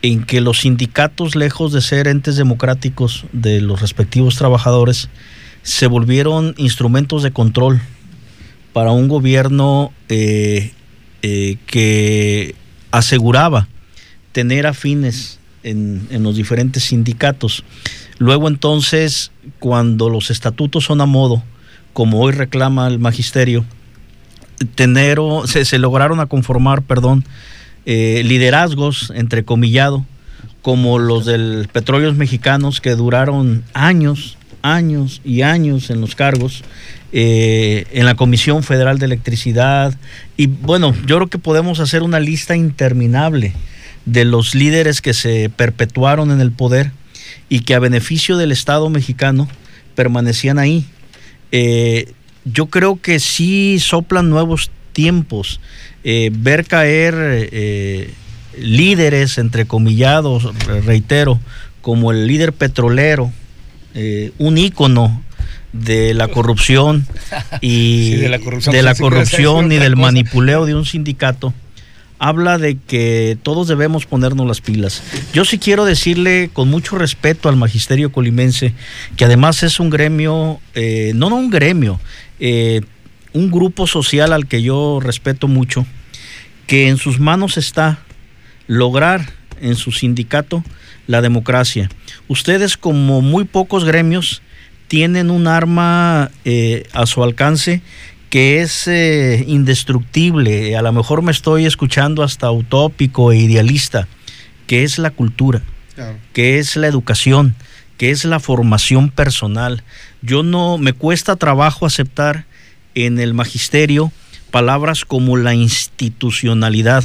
en que los sindicatos, lejos de ser entes democráticos de los respectivos trabajadores, se volvieron instrumentos de control para un gobierno eh, que aseguraba tener afines en, los diferentes sindicatos. Luego entonces, cuando los estatutos son a modo, como hoy reclama el magisterio, tener, se, se lograron a conformar, perdón, eh, liderazgos, entrecomillado, como los del Petróleos Mexicanos, que duraron años, años y años en los cargos, eh, en la Comisión Federal de Electricidad. Y bueno, yo creo que podemos hacer una lista interminable de los líderes que se perpetuaron en el poder y que a beneficio del Estado mexicano permanecían ahí. Eh, yo creo que sí soplan nuevos tiempos. Eh, ver caer líderes, entrecomillados, reitero, como el líder petrolero, eh, un ícono de la corrupción y [laughs] de la corrupción, y del manipuleo de un sindicato, habla de que todos debemos ponernos las pilas. Yo sí quiero decirle con mucho respeto al magisterio colimense, que además es un gremio, eh, no, no un gremio, eh, un grupo social al que yo respeto mucho, que en sus manos está lograr en su sindicato la democracia. Ustedes como muy pocos gremios tienen un arma eh, a su alcance que es eh, indestructible, a lo mejor me estoy escuchando hasta utópico e idealista, que es la cultura, que es la educación, que es la formación personal. Yo no, me cuesta trabajo aceptar en el magisterio palabras como la institucionalidad.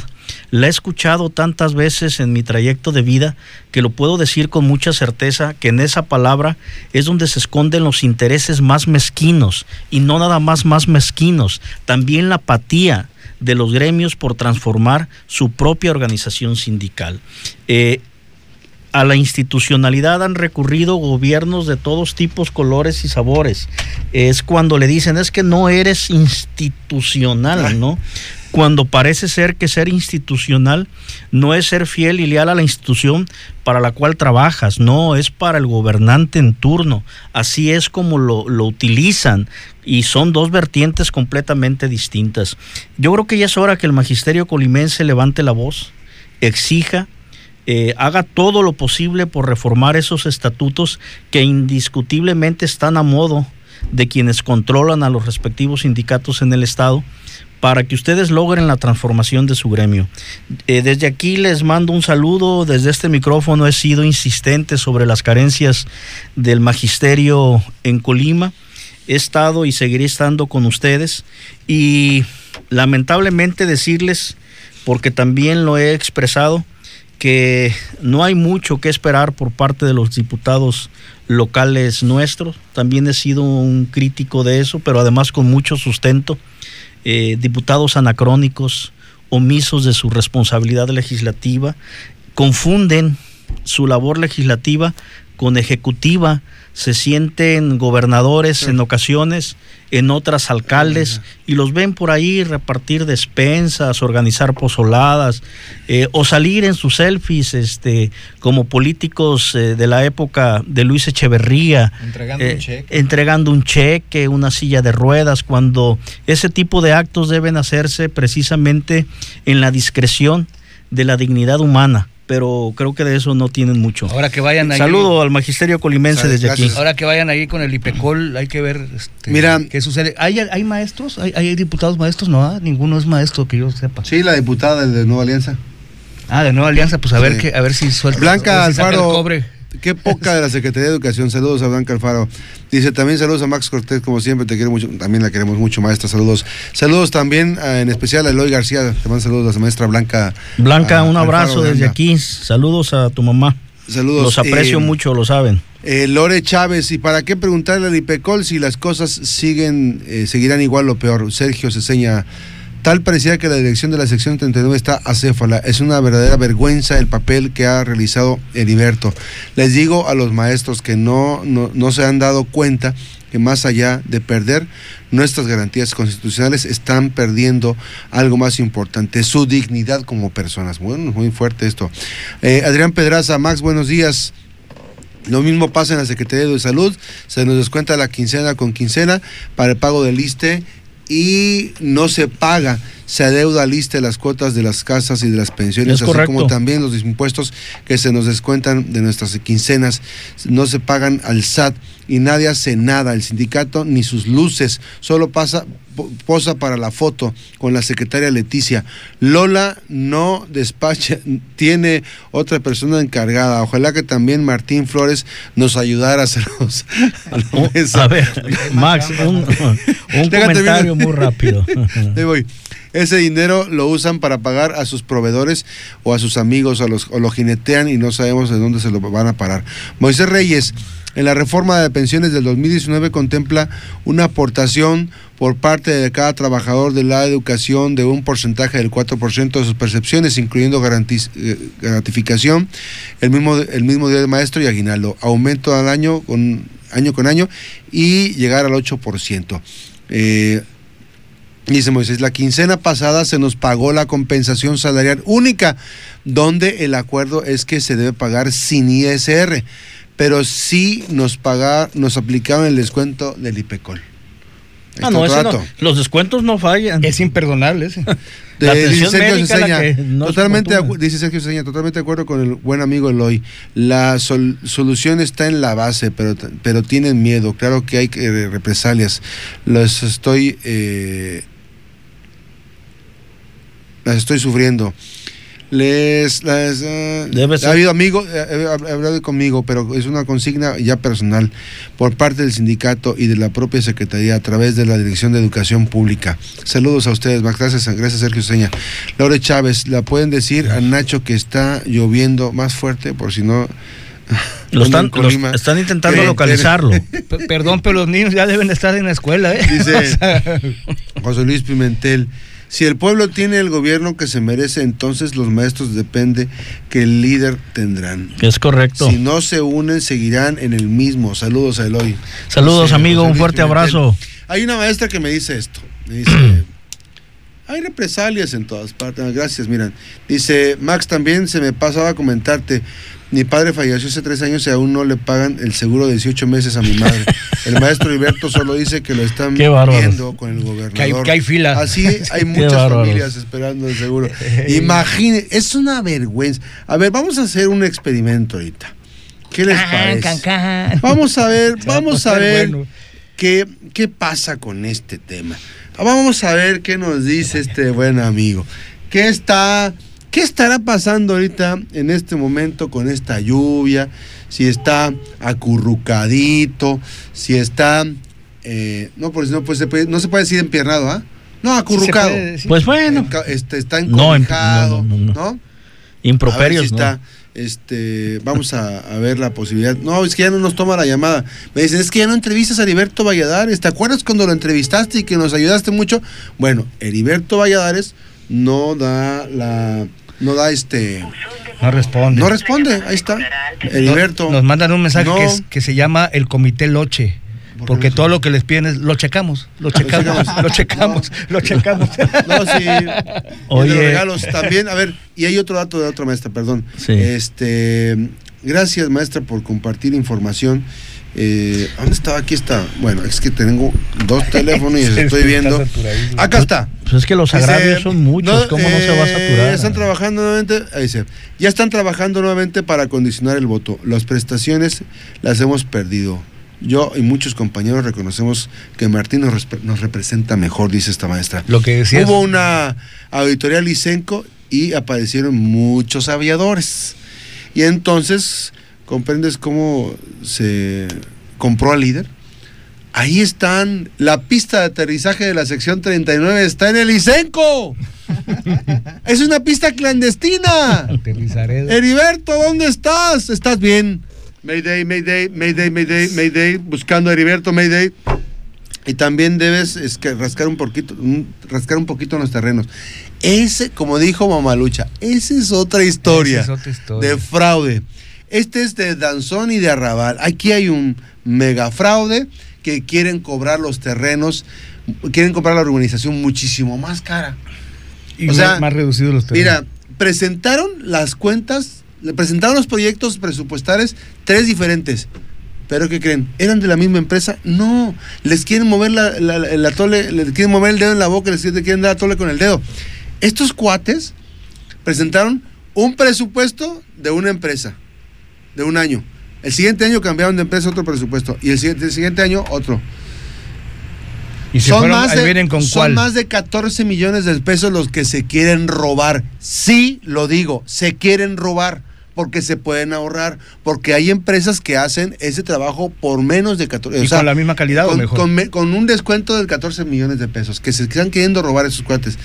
La he escuchado tantas veces en mi trayecto de vida que lo puedo decir con mucha certeza que en esa palabra es donde se esconden los intereses más mezquinos y no nada más más mezquinos, también la apatía de los gremios por transformar su propia organización sindical. Eh, a la institucionalidad han recurrido gobiernos de todos tipos, colores y sabores. Es cuando le dicen, es que no eres institucional, ¿no? cuando parece ser que ser institucional no es ser fiel y leal a la institución para la cual trabajas, no, es para el gobernante en turno. Así es como lo, utilizan y son dos vertientes completamente distintas. Yo creo que ya es hora que el magisterio colimense levante la voz, exija, eh, haga todo lo posible por reformar esos estatutos que indiscutiblemente están a modo de quienes controlan a los respectivos sindicatos en el Estado para que ustedes logren la transformación de su gremio. Eh, desde aquí les mando un saludo, desde este micrófono he sido insistente sobre las carencias del magisterio en Colima. He estado y seguiré estando con ustedes y lamentablemente decirles, porque también lo he expresado, que no hay mucho que esperar por parte de los diputados locales nuestros. También he sido un crítico de eso, pero además con mucho sustento. Eh, diputados anacrónicos, omisos de su responsabilidad legislativa, confunden su labor legislativa con ejecutiva, se sienten gobernadores en ocasiones, en otras alcaldes, y los ven por ahí repartir despensas, organizar pozoladas, eh, o salir en sus selfies este, como políticos eh, de la época de Luis Echeverría, entregando, un eh, cheque. entregando un cheque, una silla de ruedas, cuando ese tipo de actos deben hacerse precisamente en la discreción de la dignidad humana pero creo que de eso no tienen mucho. Ahora que vayan ahí. Saludo al magisterio colimense desde aquí. Ahora que vayan ahí con el IPECOL, hay que ver este, Mira, qué sucede. ¿Hay, hay maestros? ¿Hay, diputados maestros? No, ah, ninguno es maestro que yo sepa. Sí, la diputada de Nueva Alianza. Ah, de Nueva Alianza, pues a ver que, a ver si suelta. Blanca Alfaro. Qué poca de la Secretaría de Educación. Saludos a Blanca Alfaro. Dice también saludos a Max Cortés, como siempre, te quiero mucho. También la queremos mucho, maestra. Saludos. Saludos también, en especial a Eloy García. Te mando saludos a la maestra Blanca. Blanca, un abrazo desde aquí. Saludos a tu mamá. Saludos. Los aprecio eh, mucho, lo saben. Eh, Lore Chávez, ¿y para qué preguntarle al IPECOL si las cosas siguen, eh, seguirán igual o peor? Sergio Ceseña. Tal parecía que la dirección de la sección 39 está acéfala. Es una verdadera vergüenza el papel que ha realizado Heriberto. Les digo a los maestros que no, no, se han dado cuenta que más allá de perder nuestras garantías constitucionales, están perdiendo algo más importante, su dignidad como personas. Bueno, muy fuerte esto. Eh, Adrián Pedraza, Max, buenos días. Lo mismo pasa en la Secretaría de Salud, se nos descuenta la quincena con quincena para el pago del ISTE y no se paga. Se adeuda lista de las cuotas de las casas y de las pensiones, así como también los impuestos que se nos descuentan de nuestras quincenas, no se pagan al SAT y nadie hace nada, el sindicato ni sus luces, solo pasa posa para la foto con la secretaria Leticia. Lola no despacha, [laughs] tiene otra persona encargada. Ojalá que también Martín Flores nos ayudara a hacerlos. [laughs] A, ver, Max, un, comentario muy rápido. [laughs] voy. Ese dinero lo usan para pagar a sus proveedores o a sus amigos, a los, o lo jinetean y no sabemos de dónde se lo van a parar. Moisés Reyes, en la reforma de pensiones del 2019 contempla una aportación por parte de cada trabajador de la educación de un porcentaje del 4% de sus percepciones, incluyendo eh, gratificación, el mismo, el mismo día de maestro y aguinaldo, aumento al año con año con año y llegar al 8%. Eh, Dice Moisés, la quincena pasada se nos pagó la compensación salarial única, donde el acuerdo es que se debe pagar sin ISR pero sí nos pagar, nos aplicaban el descuento del IPECOL. Ah, no, no, los descuentos no fallan. Es imperdonable ese. [laughs] La dice Sergio Ceseña, totalmente, dice Sergio Ceseña, totalmente de acuerdo con el buen amigo Eloy. La solución está en la base, pero, pero tienen miedo. Claro que hay represalias. Los estoy, eh, las estoy sufriendo les, uh, ha habido amigos, eh, ha hablado conmigo, pero es una consigna ya personal por parte del sindicato y de la propia secretaría a través de la Dirección de Educación Pública. Saludos a ustedes, Max. Gracias, gracias Sergio Seña. Laure Chávez, ¿la pueden decir a Nacho que está lloviendo más fuerte por si no... [laughs] Lo están, están intentando localizarlo. [laughs] Perdón, pero los niños ya deben estar en la escuela. ¿eh? Dice [laughs] José Luis Pimentel. Si el pueblo tiene el gobierno que se merece, entonces los maestros depende que el líder tendrán. Es correcto. Si no se unen, seguirán en el mismo. Saludos a Eloy. Saludos, amigo, un fuerte abrazo. Hay una maestra que me dice esto. Me dice, [clears throat] hay represalias en todas partes. Gracias, miran. Dice, Max, también se me pasaba a comentarte. Mi padre falleció hace tres años y aún no le pagan el seguro de 18 meses a mi madre. [laughs] El maestro Heriberto solo dice que lo están viendo con el gobernador. Que hay, fila. Así [laughs] hay muchas familias esperando el seguro. [laughs] Imagine, es una vergüenza. A ver, vamos a hacer un experimento ahorita. ¿Qué les parece? Vamos a ver, vamos a ver qué, qué pasa con este tema. Vamos a ver qué nos dice este buen amigo. ¿Qué está ¿Qué estará pasando ahorita en este momento con esta lluvia? Si está acurrucadito, si está... Eh, no, pues no, pues se puede, no se puede decir empiernado, ¿ah? No, acurrucado. Pues bueno. Este, está encojado, no, no, no, Improperios, está, este, vamos a, ver la posibilidad. No, es que ya no nos toma la llamada. Me dicen, es que ya no entrevistas a Heriberto Valladares. ¿Te acuerdas cuando lo entrevistaste y que nos ayudaste mucho? Bueno, Heriberto Valladares no da la no da este. No responde. No responde, ahí está. Heriberto. nos mandan un mensaje que, se llama el Comité Loche. Porque todo lo que les piden es lo checamos, lo checamos, lo checamos, [laughs] lo checamos. No, [laughs] sí. Oye. regalos también. A ver, y hay otro dato de otra maestra, perdón. Sí. Este, gracias maestra por compartir información. Eh, ¿Dónde estaba? Aquí está. Bueno, es que tengo dos [laughs] teléfonos y estoy viendo. Acá está. Pues es que los agravios son muchos. ¿Cómo no se va a eh, saturar? Están trabajando nuevamente. Ahí dice. Ya están trabajando nuevamente para condicionar el voto. Las prestaciones las hemos perdido. Yo y muchos compañeros reconocemos que Martín nos, representa mejor, dice esta maestra. Lo que decía. Hubo una auditoría Licenco y aparecieron muchos aviadores. Y entonces ¿Comprendes cómo se compró al líder? Ahí están. La pista de aterrizaje de la sección 39 está en el Isenco. [laughs] es una pista clandestina. Heriberto, ¿dónde estás? ¿Estás bien? Mayday, Mayday, Mayday, Mayday, Mayday. Buscando a Heriberto, Mayday. Y también debes es que rascar un poquito, rascar un poquito en los terrenos. Ese, como dijo Mamalucha, esa es otra historia, es otra historia. de fraude. Este es de Danzón y de Arrabal. Aquí hay un mega fraude que quieren cobrar los terrenos, quieren comprar la urbanización muchísimo más cara. Y o sea, más reducidos los terrenos. Mira, presentaron las cuentas, le presentaron los proyectos presupuestales tres diferentes. Pero ¿qué creen? ¿Eran de la misma empresa? No. Les quieren mover la, la, tole, les quieren mover el dedo en la boca, les quieren dar la tole con el dedo. Estos cuates presentaron un presupuesto de una empresa, de un año. El siguiente año cambiaron de empresa otro presupuesto. Y el siguiente, el siguiente año otro. ¿Y son, más de, con son más de 14 millones de pesos los que se quieren robar. Sí, lo digo, se quieren robar porque se pueden ahorrar, porque hay empresas que hacen ese trabajo por menos de 14 ¿Y con la misma calidad con, o mejor? Con, un descuento de 14 millones de pesos, que se están queriendo robar esos cuates.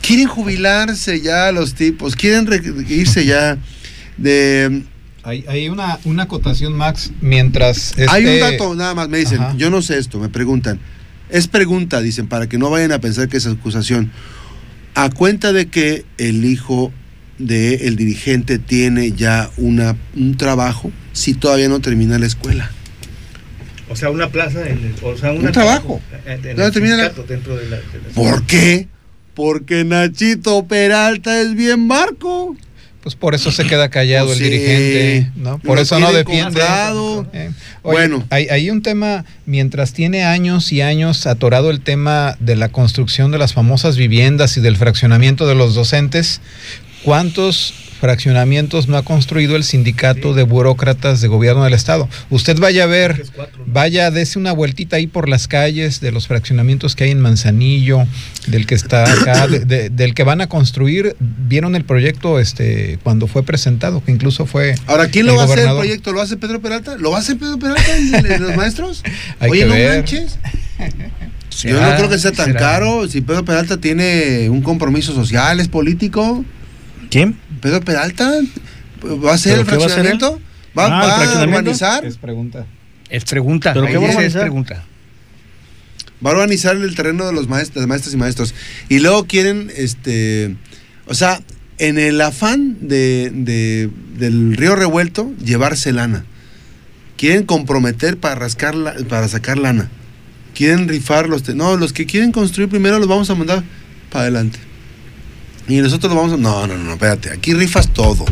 Quieren jubilarse ya los tipos, quieren irse ya de... Hay, una, una acotación, Max, mientras... Hay un dato, nada más, me dicen, yo no sé esto, me preguntan. Es pregunta, dicen, para que no vayan a pensar que es acusación. A cuenta de que el hijo del dirigente tiene ya una, un trabajo si todavía no termina la escuela. O sea, una plaza, en o sea, un trabajo. ¿Por qué? Porque Nachito Peralta es bien barco. Pues por eso se queda callado pues el dirigente, ¿no? Por eso no defiende. Eh, bueno, hay, hay, un tema, mientras tiene años y años atorado el tema de la construcción de las famosas viviendas y del fraccionamiento de los docentes, ¿cuántos fraccionamientos no ha construido el sindicato de burócratas de gobierno del estado. Usted vaya a ver, vaya, dése una vueltita ahí por las calles de los fraccionamientos que hay en Manzanillo, del que está acá, del que van a construir. Vieron el proyecto este cuando fue presentado, que incluso fue. Ahora, ¿quién lo va a hacer el proyecto? ¿Lo hace Pedro Peralta? ¿Lo va a hacer Pedro Peralta en, los maestros? [laughs] Oye, no manches. Yo no creo que sea tan caro. Si Pedro Peralta tiene un compromiso social, es político. ¿Quién? Pedro Peralta va a ser el fraccionamiento. ¿Va, ah, a urbanizar? Es pregunta. Es pregunta. ¿Pero qué va a urbanizar? Es pregunta. Va a urbanizar el terreno de los maestros, maestros y maestros. Y luego quieren, este, o sea, en el afán de, del río revuelto, llevarse lana. Quieren comprometer para rascar para sacar lana. Quieren rifar los, no, los que quieren construir primero los vamos a mandar para adelante. Y nosotros vamos a... No, no, no, espérate. Aquí rifas todo.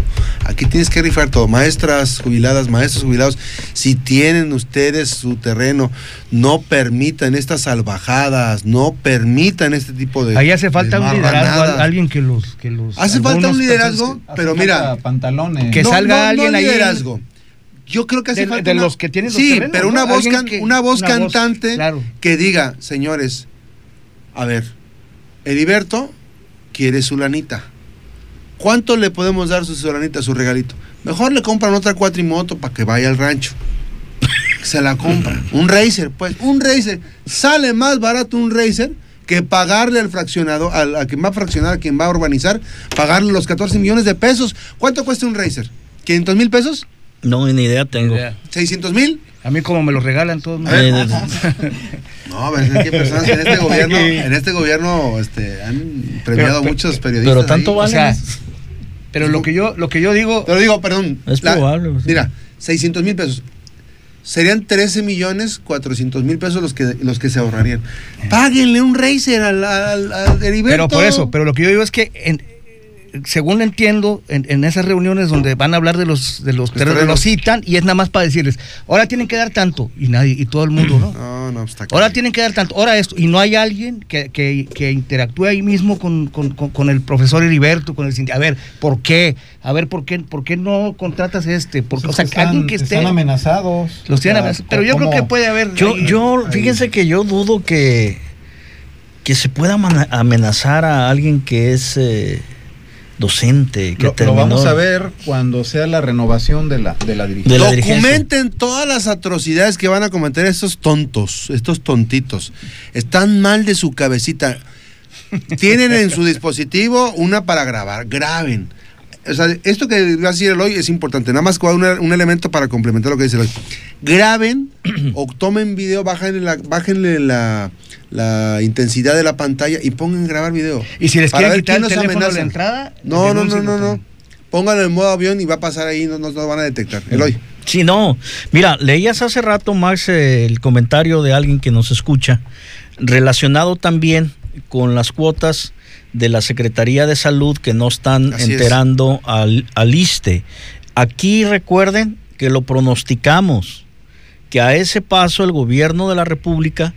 Aquí tienes que rifar todo. Maestras jubiladas, maestros jubilados, si tienen ustedes su terreno, no permitan estas salvajadas, no permitan este tipo de... Ahí hace falta un liderazgo, alguien que los... Que los hace falta un liderazgo, pero mira... Pantalones. Que salga alguien ahí... liderazgo. Yo creo que hace falta... De los que tienen los Sí, pero una voz, una voz cantante que diga, señores, a ver, Heriberto quiere su lanita. ¿Cuánto le podemos dar su, su lanita, su regalito? Mejor le compran otra cuatrimoto para que vaya al rancho. Se la compra. Un racer, pues, un racer. Sale más barato un racer que pagarle al fraccionado, al, a quien va a fraccionar, a quien va a urbanizar, pagarle los 14 millones de pesos. ¿Cuánto cuesta un racer? ¿500 mil pesos? No, ni idea tengo. ¿600 mil? A mí como me lo regalan todos. [laughs] no, es que personas en este gobierno, [laughs] en este gobierno este, han premiado a muchos periodistas. Pero tanto vale. pero lo que yo, lo que yo digo. Pero digo, perdón. Es probable. Mira, 600 mil pesos. Serían 13 millones 400 mil pesos los que, los que se ahorrarían. Páguenle un racer al, al, al Pero por eso, pero lo que yo digo es que en, según entiendo, en, esas reuniones donde van a hablar de los de los terrenos, los citan y es nada más para decirles, ahora tienen que dar tanto y nadie y todo el mundo, ¿no? No, no, está Ahora tienen que dar tanto, ahora esto y no hay alguien que, que, interactúe ahí mismo con, el profesor Heriberto, con el a ver, ¿por qué? A ver, ¿por qué, por qué no contratas este? Porque, o sea, alguien que esté están amenazados. Los tienen amenazados, pero yo creo que puede haber Yo yo fíjense que yo dudo que que se pueda amenazar a alguien que es eh, docente que lo, vamos a ver cuando sea la renovación de la, de la dirigencia. Documenten todas las atrocidades que van a cometer estos tontos, estos tontitos. Están mal de su cabecita. Tienen en su dispositivo una para grabar. Graben. O sea, esto que va a decir el hoy es importante. Nada más un, un elemento para complementar lo que dice el hoy. Graben [clears throat] o tomen video, bájenle la, bájenle la la intensidad de la pantalla y pongan grabar video. Y si les quieren quitar el teléfono de entrada, no, no, no, no, no. Pónganlo en modo avión y va a pasar ahí, no nos van a detectar. Eloy. Sí, no. Mira, leías hace rato, Max, el comentario de alguien que nos escucha, relacionado también con las cuotas de la Secretaría de Salud que no están enterando al, al ISTE. Aquí recuerden que lo pronosticamos que a ese paso el gobierno de la República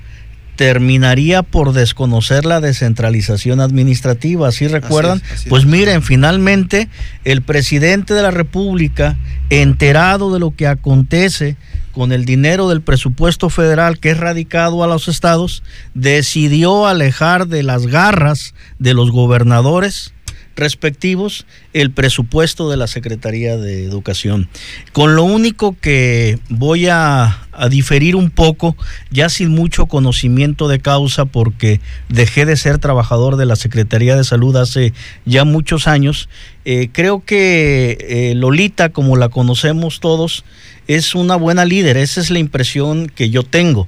terminaría por desconocer la descentralización administrativa, ¿sí recuerdan? Pues miren, finalmente el presidente de la República, enterado de lo que acontece con el dinero del presupuesto federal que es radicado a los estados, decidió alejar de las garras de los gobernadores respectivos el presupuesto de la Secretaría de Educación. Con lo único que voy a, diferir un poco, ya sin mucho conocimiento de causa, porque dejé de ser trabajador de la Secretaría de Salud hace ya muchos años, eh, creo que eh, Lolita, como la conocemos todos, es una buena líder, esa es la impresión que yo tengo.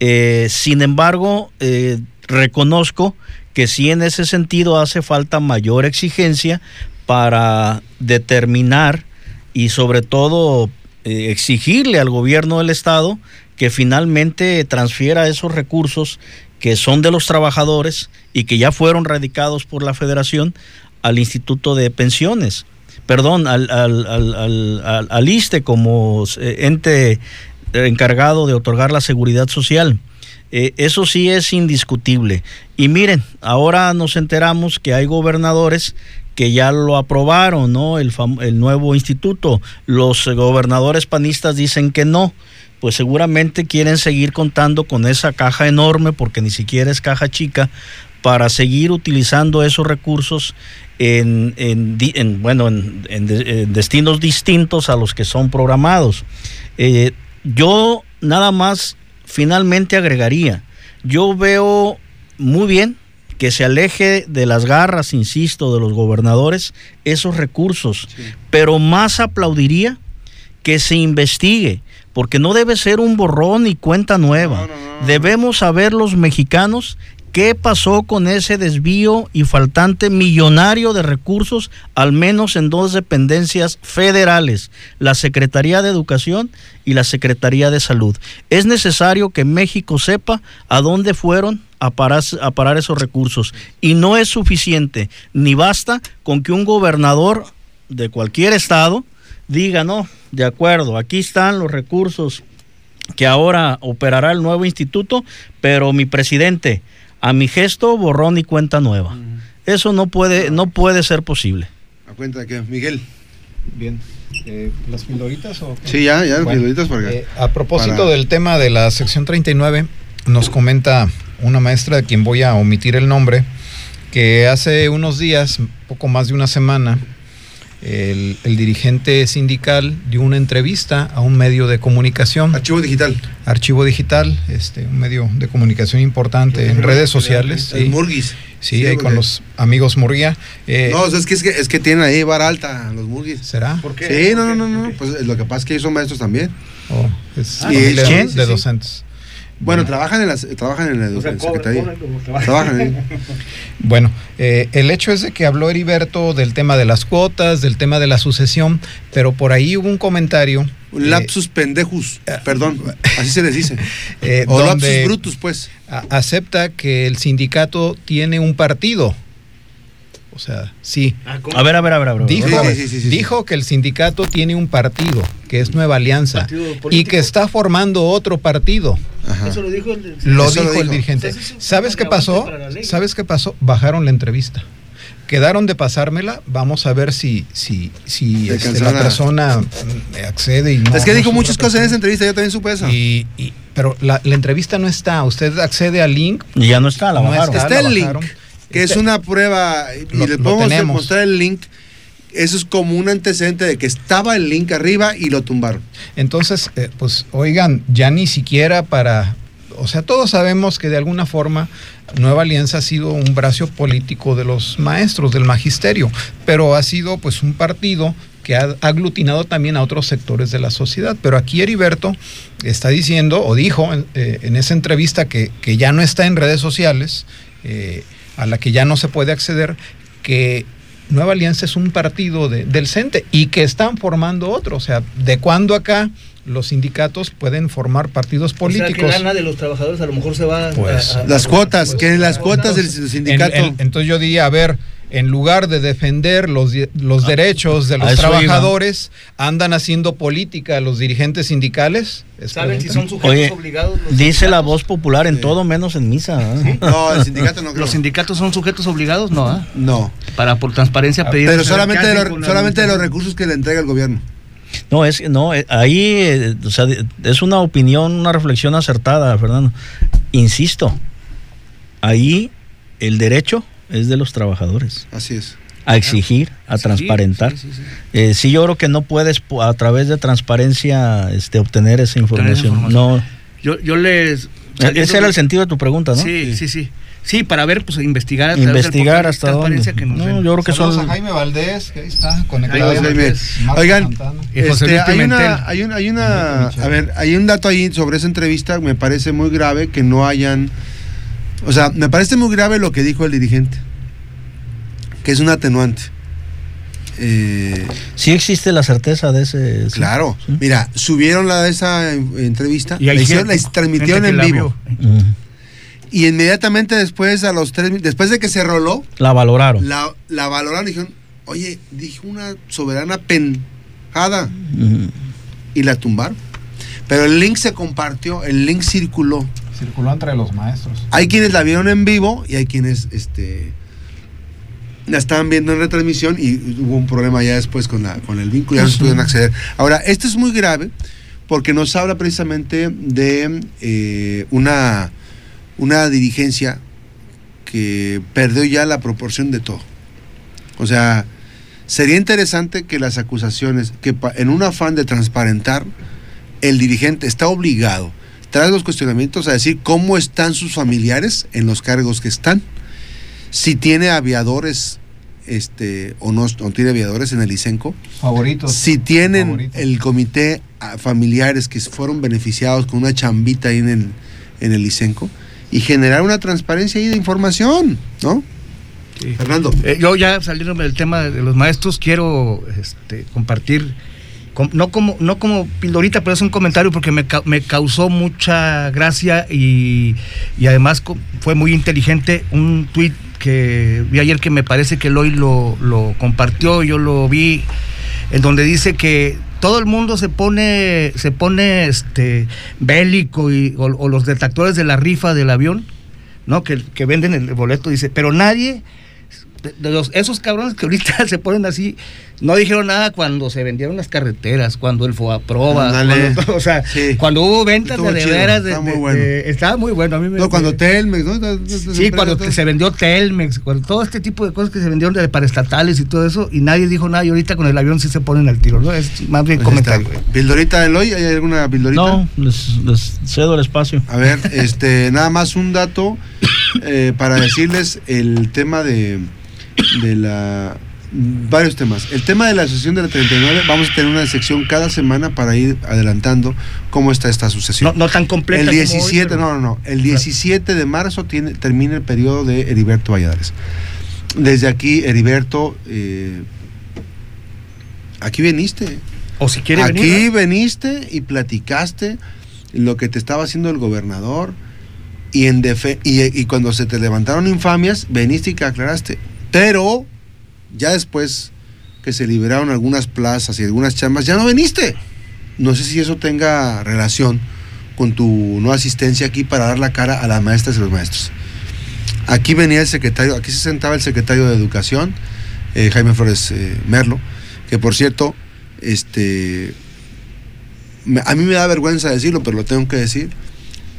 Eh, sin embargo, reconozco que sí en ese sentido hace falta mayor exigencia para determinar y sobre todo eh, exigirle al gobierno del estado que finalmente transfiera esos recursos que son de los trabajadores y que ya fueron radicados por la federación al Instituto de Pensiones, perdón, al, al, al ISTE como eh, ente encargado de otorgar la seguridad social. Eh, eso sí es indiscutible. Y miren, ahora nos enteramos que hay gobernadores que ya lo aprobaron, ¿no? El, el nuevo instituto. Los gobernadores panistas dicen que no. Pues seguramente quieren seguir contando con esa caja enorme, porque ni siquiera es caja chica, para seguir utilizando esos recursos en, en, bueno, en, destinos distintos a los que son programados. Eh, yo nada más finalmente agregaría, yo veo muy bien que se aleje de las garras, insisto, de los gobernadores esos recursos, pero más aplaudiría que se investigue, porque no debe ser un borrón y cuenta nueva. Debemos saber los mexicanos ¿Qué pasó con ese desvío y faltante millonario de recursos, al menos en dos dependencias federales, la Secretaría de Educación y la Secretaría de Salud? Es necesario que México sepa a dónde fueron a parar, a parar esos recursos y no es suficiente, ni basta con que un gobernador de cualquier estado diga, no, de acuerdo, aquí están los recursos que ahora operará el nuevo instituto, pero mi presidente, a mi gesto borrón y cuenta nueva. Eso no puede, no puede ser posible. ¿A cuenta de qué? Miguel. Bien. Eh, ¿Las pildoritas o Sí, ya, ya, las pildoritas para eh, A propósito del tema de la sección 39, nos comenta una maestra de quien voy a omitir el nombre, que hace unos días, poco más de una semana, el, dirigente sindical dio una entrevista a un medio de comunicación. Archivo digital. Archivo digital, este, un medio de comunicación importante en redes sociales. El Murguis. Sí, ahí con los amigos Murguía. Eh, no, es que, es que, es que tienen ahí bar alta los Murguis. ¿Será? ¿Por qué? Sí, no, no, no, Pues lo que pasa es que ellos son maestros también. Oh, es ah, de docentes. Bueno, trabajan en la, trabajan en la Secretaría. trabajan [laughs] Bueno, eh, el hecho es de que habló Heriberto del tema de las cuotas, del tema de la sucesión, pero por ahí hubo un comentario. Un eh, lapsus pendejus, eh, perdón, así se les dice. [laughs] o lapsus brutus, pues. acepta que el sindicato tiene un partido. O sea, sí. Ah, a ver, a ver, a ver. Dijo, dijo que el sindicato tiene un partido, que es Nueva Alianza, y que está formando otro partido. Eso lo dijo el, lo dijo, el dirigente. ¿Sabes qué pasó? ¿Sabes qué pasó? Bajaron la entrevista. Quedaron de pasármela, vamos a ver si, si, si este, la persona accede y no. Es que dijo muchas cosas en esa entrevista, yo también supe eso. Y, pero la, entrevista no está, usted accede al link. Y ya no está, la bajaron. Está, el link que es una prueba, y le podemos mostrar el link. Eso es como un antecedente de que estaba el link arriba y lo tumbaron. Entonces, eh, pues oigan, ya ni siquiera para, o sea, todos sabemos que de alguna forma Nueva Alianza ha sido un brazo político de los maestros, del magisterio, pero ha sido pues un partido que ha aglutinado también a otros sectores de la sociedad. Pero aquí Heriberto está diciendo, o dijo en, eh, esa entrevista que, que, ya no está en redes sociales, eh, a la que ya no se puede acceder, que Nueva Alianza es un partido del CENTE y que están formando otro. O sea, ¿de cuándo acá los sindicatos pueden formar partidos políticos. O sea, de los trabajadores a lo mejor se va pues, las cuotas, que en las cuotas del sindicato. entonces yo diría, a ver, en lugar de defender los, los ah, derechos de los trabajadores, andan haciendo política los dirigentes sindicales. ¿Saben si son sujetos obligados? dice la voz popular en todo menos en misa. ¿eh? No, el sindicato no ¿Los sindicatos son sujetos obligados? No. ¿eh? No. Para por transparencia pedir. Pero solamente, de, solamente de los recursos que le entrega el gobierno. No, es no, eh, ahí o sea, es una opinión, una reflexión acertada, Fernando. Insisto, ahí el derecho es de los trabajadores. Así es. A exigir, a transparentar. Sí, eh, sí, yo creo que no puedes a través de transparencia este, obtener esa información. No. Yo, yo les. E-, ese era el sentido de tu pregunta, ¿no? Sí, sí, sí. Sí, para ver, pues investigar. investigar hasta dónde. Que no, yo creo que son. A Jaime Valdés, que ahí está conectado. Oigan, este, hay, una, hay una, hay una, a ver, hay un dato ahí sobre esa entrevista. Me parece muy grave que no hayan o sea, me parece muy grave lo que dijo el dirigente, que es un atenuante. Eh, sí existe la certeza de ese. Claro. Mira, subieron la de esa entrevista, y la, hicieron, la transmitieron en vivo. Y inmediatamente después, a los tres, después de que se roló, la valoraron. La, la valoraron y dijeron, oye, dijo una soberana penjada. Y la tumbaron. Pero el link se compartió, el link circuló circuló entre los maestros. Hay quienes la vieron en vivo y hay quienes este, la estaban viendo en retransmisión y hubo un problema ya después con, la, con el vínculo, ya no se pudieron acceder. Ahora, esto es muy grave porque nos habla precisamente de eh, una, una dirigencia que perdió ya la proporción de todo. O sea, sería interesante que las acusaciones, que en un afán de transparentar, el dirigente está obligado tras los cuestionamientos a decir cómo están sus familiares en los cargos que están, si tiene aviadores este, o no, tiene aviadores en el ICENCO. Favoritos. Si tienen el comité familiares que fueron beneficiados con una chambita ahí en el, en el ICENCO y generar una transparencia ahí de información, ¿no? Fernando. Eh, yo ya saliéndome del tema de los maestros, quiero este, compartir no como, no como pildorita, pero es un comentario porque me, me causó mucha gracia y, además fue muy inteligente un tuit que vi ayer que me parece que Eloy lo, lo compartió, yo lo vi, en donde dice que todo el mundo se pone, se pone este bélico y, o, los detractores de la rifa del avión, ¿no? Que, que venden el boleto, dice, pero nadie de los, esos cabrones que ahorita [laughs] se ponen así, no dijeron nada cuando se vendieron las carreteras, cuando el fue a prueba, cuando, [laughs] o sea, cuando hubo ventas de, de veras. estaba, muy bueno. estaba muy bueno. A mí me, no, cuando Telmex, ¿no? Sí, cuando se vendió Telmex, cuando todo este tipo de cosas que se vendieron de paraestatales y todo eso, y nadie dijo nada, y ahorita con el avión sí se ponen al tiro, ¿no? Es más bien pues comentario. ¿Pildorita del hoy? ¿Hay alguna pildorita? No, les, cedo el espacio. A ver, este, nada más un dato eh, para decirles el tema de de la varios temas. El tema de la asociación de la 39, vamos a tener una sección cada semana para ir adelantando cómo está esta asociación. No, tan completa. El 17, no, no, no. El 17 de marzo tiene, termina el periodo de Heriberto Valladares. Desde aquí, Heriberto, eh, aquí viniste. O si quiere Aquí veniste y platicaste lo que te estaba haciendo el gobernador. Y, en y, y cuando se te levantaron infamias, veniste y aclaraste pero ya después que se liberaron algunas plazas y algunas chambas, ya no viniste. No sé si eso tenga relación con tu no asistencia aquí para dar la cara a las maestras y los maestros. Aquí venía el secretario, aquí se sentaba el secretario de Educación, eh, Jaime Flores eh, Merlo, que por cierto, este, a mí me da vergüenza decirlo, pero lo tengo que decir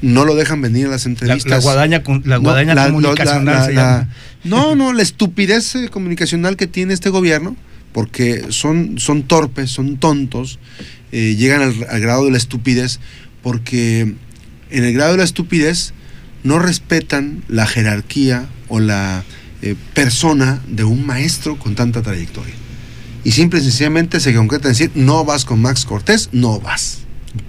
no lo dejan venir a las entrevistas. La, guadaña, la guadaña comunicacional No, no, la estupidez eh, comunicacional que tiene este gobierno, porque son, son torpes, son tontos, eh, llegan al, grado de la estupidez, porque en el grado de la estupidez no respetan la jerarquía o la eh, persona de un maestro con tanta trayectoria. Y simple y sencillamente se concreta en decir, no vas con Max Cortés, no vas.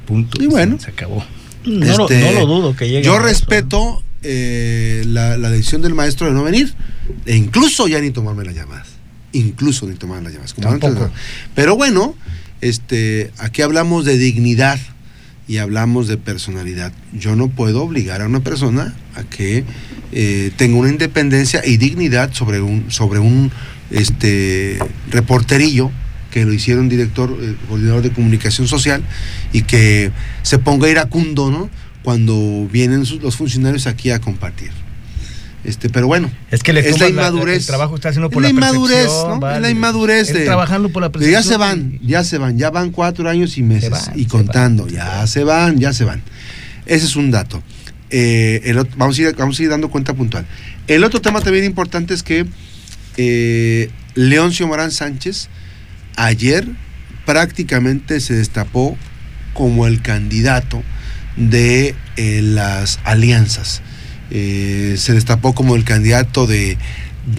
Punto. Y bueno. Se acabó. No, este, lo, dudo que llegue. Yo respeto eh, la, decisión del maestro de no venir, e incluso ya ni tomarme las llamadas. Incluso ni tomarme las llamadas. Pero bueno, este, aquí hablamos de dignidad y hablamos de personalidad. Yo no puedo obligar a una persona a que eh, tenga una independencia y dignidad sobre un, sobre un este, reporterillo que lo hicieron director, eh, coordinador de comunicación social y que se ponga iracundo, ¿no? Cuando vienen los funcionarios aquí a compartir. Este, pero bueno, es que es la inmadurez. el trabajo está haciendo por la, inmadurez, ¿no? es la inmadurez de trabajando por la Ya se van, ya se van, ya van cuatro años y meses y contando, ya se van, ya se van. Ese es un dato. Eh, vamos, a ir, vamos a ir dando cuenta puntual. El otro tema también importante es que eh, Leoncio Morán Sánchez ayer prácticamente se destapó como el candidato de eh, las alianzas. Eh, se destapó como el candidato de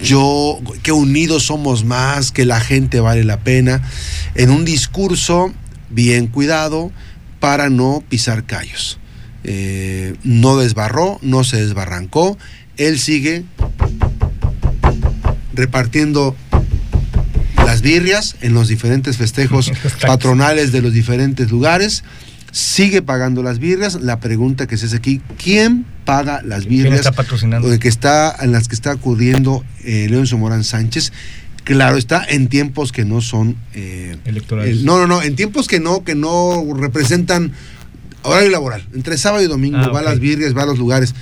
yo, que unidos somos más, que la gente vale la pena, en un discurso bien cuidado para no pisar callos. Eh, no desbarró, no se desbarrancó, él sigue repartiendo birrias en los diferentes festejos [laughs] patronales de los diferentes lugares, sigue pagando las birrias. La pregunta que se hace aquí, ¿quién paga las birrias? ¿Quién está patrocinando? Que está, en las que está acudiendo eh, Leoncio Morán Sánchez. Claro está, en tiempos que no son eh, electorales. no, no, no, en tiempos que no, que no representan horario laboral. Entre sábado y domingo ah, va a las birrias, va a los lugares.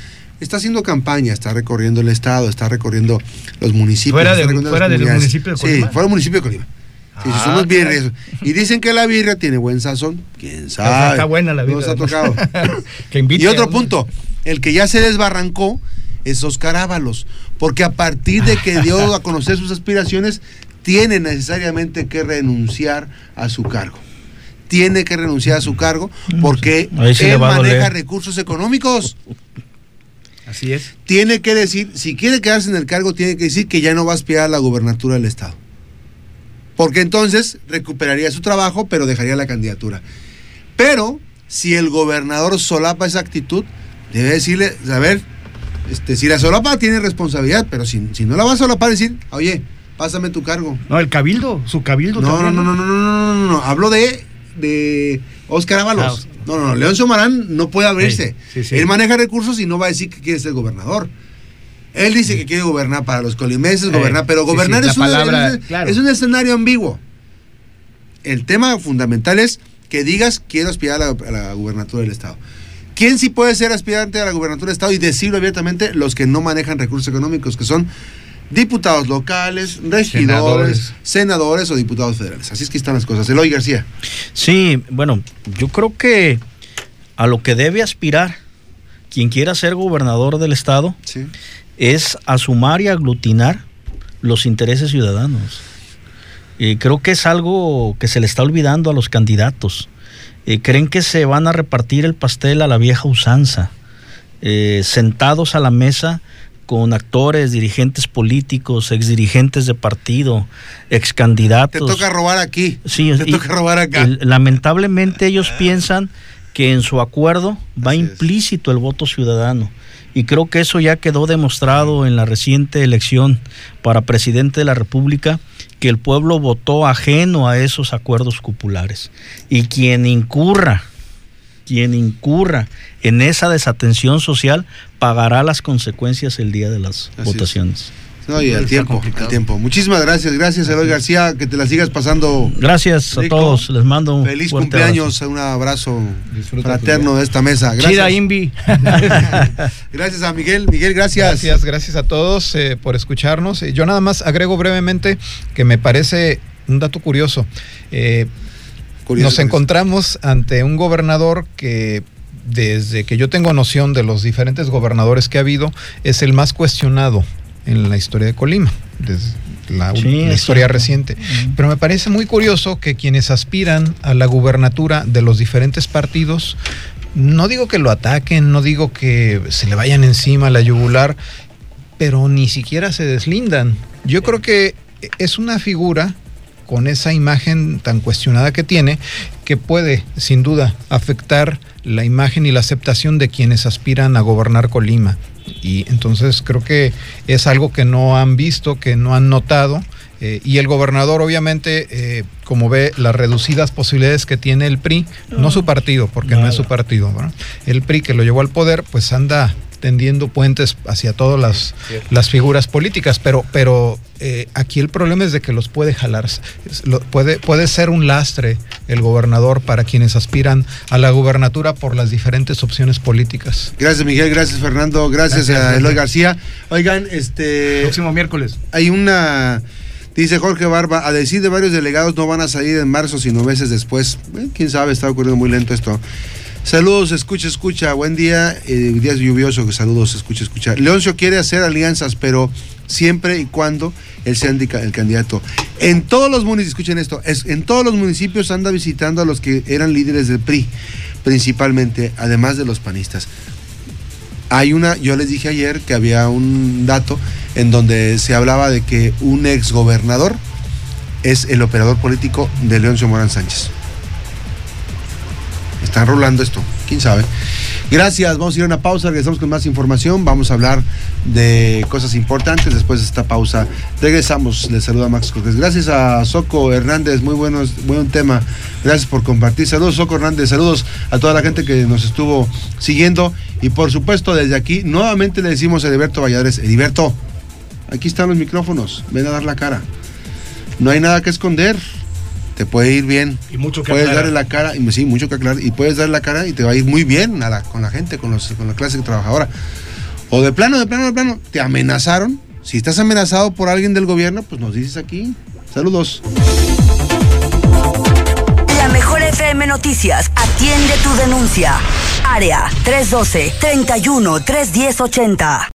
Está haciendo campaña, está recorriendo el estado, está recorriendo los municipios. Fuera, de, fuera del municipio de Colima. Sí, fuera del municipio de Colima. Sí, ah, somos birrias. Y dicen que la birria tiene buen sazón. ¿Quién sabe? está buena la birria. Nos ha tocado. [laughs] y otro punto, el que ya se desbarrancó es Oscar Ábalos. Porque a partir de que dio a conocer sus aspiraciones, tiene necesariamente que renunciar a su cargo tiene que renunciar a su cargo porque él maneja recursos económicos. Así es. Tiene que decir, si quiere quedarse en el cargo, tiene que decir que ya no va a aspirar a la gubernatura del Estado. Porque entonces recuperaría su trabajo, pero dejaría la candidatura. Pero si el gobernador solapa esa actitud, debe decirle, a ver, este, si la solapa tiene responsabilidad, pero si, si no la va a solapar, decir, oye, pásame tu cargo. No, el cabildo, su cabildo no, No, no, no, no, no, no, no, no, hablo de de Oscar Ábalos. No, no, no, León Somarán no puede abrirse. Él maneja recursos y no va a decir que quiere ser gobernador. Él dice que quiere gobernar para los colimeses, gobernar, pero gobernar es, un, es, un escenario ambiguo. El tema fundamental es que digas quiero aspirar a la, gubernatura del Estado. ¿Quién sí puede ser aspirante a la gubernatura del Estado y decirlo abiertamente? Los que no manejan recursos económicos, que son diputados locales, regidores, senadores. o diputados federales. Así es que están las cosas. Eloy García. Sí, bueno, yo creo que a lo que debe aspirar quien quiera ser gobernador del estado es a sumar y aglutinar los intereses ciudadanos. y creo que es algo que se le está olvidando a los candidatos. Eh, creen que se van a repartir el pastel a la vieja usanza, eh, sentados a la mesa con actores, dirigentes políticos, exdirigentes de partido, excandidatos. Te toca robar aquí. Sí, te toca robar acá. lamentablemente ellos piensan que en su acuerdo va implícito el voto ciudadano. Y creo que eso ya quedó demostrado en la reciente elección para presidente de la República, que el pueblo votó ajeno a esos acuerdos cupulares. Y quien incurra quien incurra en esa desatención social pagará las consecuencias el día de las votaciones. No, y al tiempo, al tiempo. Muchísimas gracias, gracias Eloy García, que te la sigas pasando. Gracias a todos, les mando un feliz cumpleaños, un abrazo fraterno de esta mesa. Gracias. Invi. [laughs] gracias a Miguel, Miguel, gracias. Gracias, gracias a todos eh, por escucharnos. Eh, yo nada más agrego brevemente que me parece un dato curioso. Eh, nos encontramos ante un gobernador que desde que yo tengo noción de los diferentes gobernadores que ha habido, es el más cuestionado en la historia de Colima, desde la, historia reciente. Pero me parece muy curioso que quienes aspiran a la gubernatura de los diferentes partidos, no digo que lo ataquen, no digo que se le vayan encima a la yugular, pero ni siquiera se deslindan. Yo creo que es una figura con esa imagen tan cuestionada que tiene, que puede sin duda afectar la imagen y la aceptación de quienes aspiran a gobernar Colima. Y entonces creo que es algo que no han visto, que no han notado Eh, y el gobernador, obviamente, eh, como ve las reducidas posibilidades que tiene el PRI, no su partido, porque no es su partido, el PRI que lo llevó al poder, pues anda tendiendo puentes hacia todas las, las figuras políticas, pero, pero eh, aquí el problema es de que los puede jalar, puede, puede ser un lastre el gobernador para quienes aspiran a la gubernatura por las diferentes opciones políticas. Gracias Miguel, gracias Fernando, gracias, a Eloy García. Oigan, este... Próximo miércoles. Hay una... Dice Jorge Barba, a decir de varios delegados no van a salir en marzo, sino meses después. Eh, quién sabe, está ocurriendo muy lento esto. Saludos, escucha, escucha. Buen día. Eh, día lluvioso. Saludos, escucha, escucha. Leoncio quiere hacer alianzas, pero siempre y cuando él sea el candidato. En todos los municipios, escuchen esto, es, en todos los municipios anda visitando a los que eran líderes del PRI, principalmente, además de los panistas. Hay una, yo les dije ayer que había un dato en donde se hablaba de que un ex gobernador es el operador político de Leoncio Morán Sánchez. Están rolando esto, quién sabe. Gracias, vamos a ir a una pausa, regresamos con más información, vamos a hablar de cosas importantes después de esta pausa. Regresamos, les saluda Max Cortés. Gracias a Soco Hernández, muy buenos, buen tema. Gracias por compartir. Saludos Soco Hernández, saludos a toda la gente que nos estuvo siguiendo y por supuesto desde aquí nuevamente le decimos a Ediberto Valladares, Ediberto, aquí están los micrófonos, ven a dar la cara. No hay nada que esconder te puede ir bien. Y mucho que Puedes darle la cara, y, sí, mucho que aclarar, y puedes darle la cara y te va a ir muy bien con la gente, con, los, con la clase trabajadora. O de plano, de plano, de plano, te amenazaron. Si estás amenazado por alguien del gobierno, pues nos dices aquí. Saludos. La mejor FM Noticias atiende tu denuncia. Área 312 31 310 80.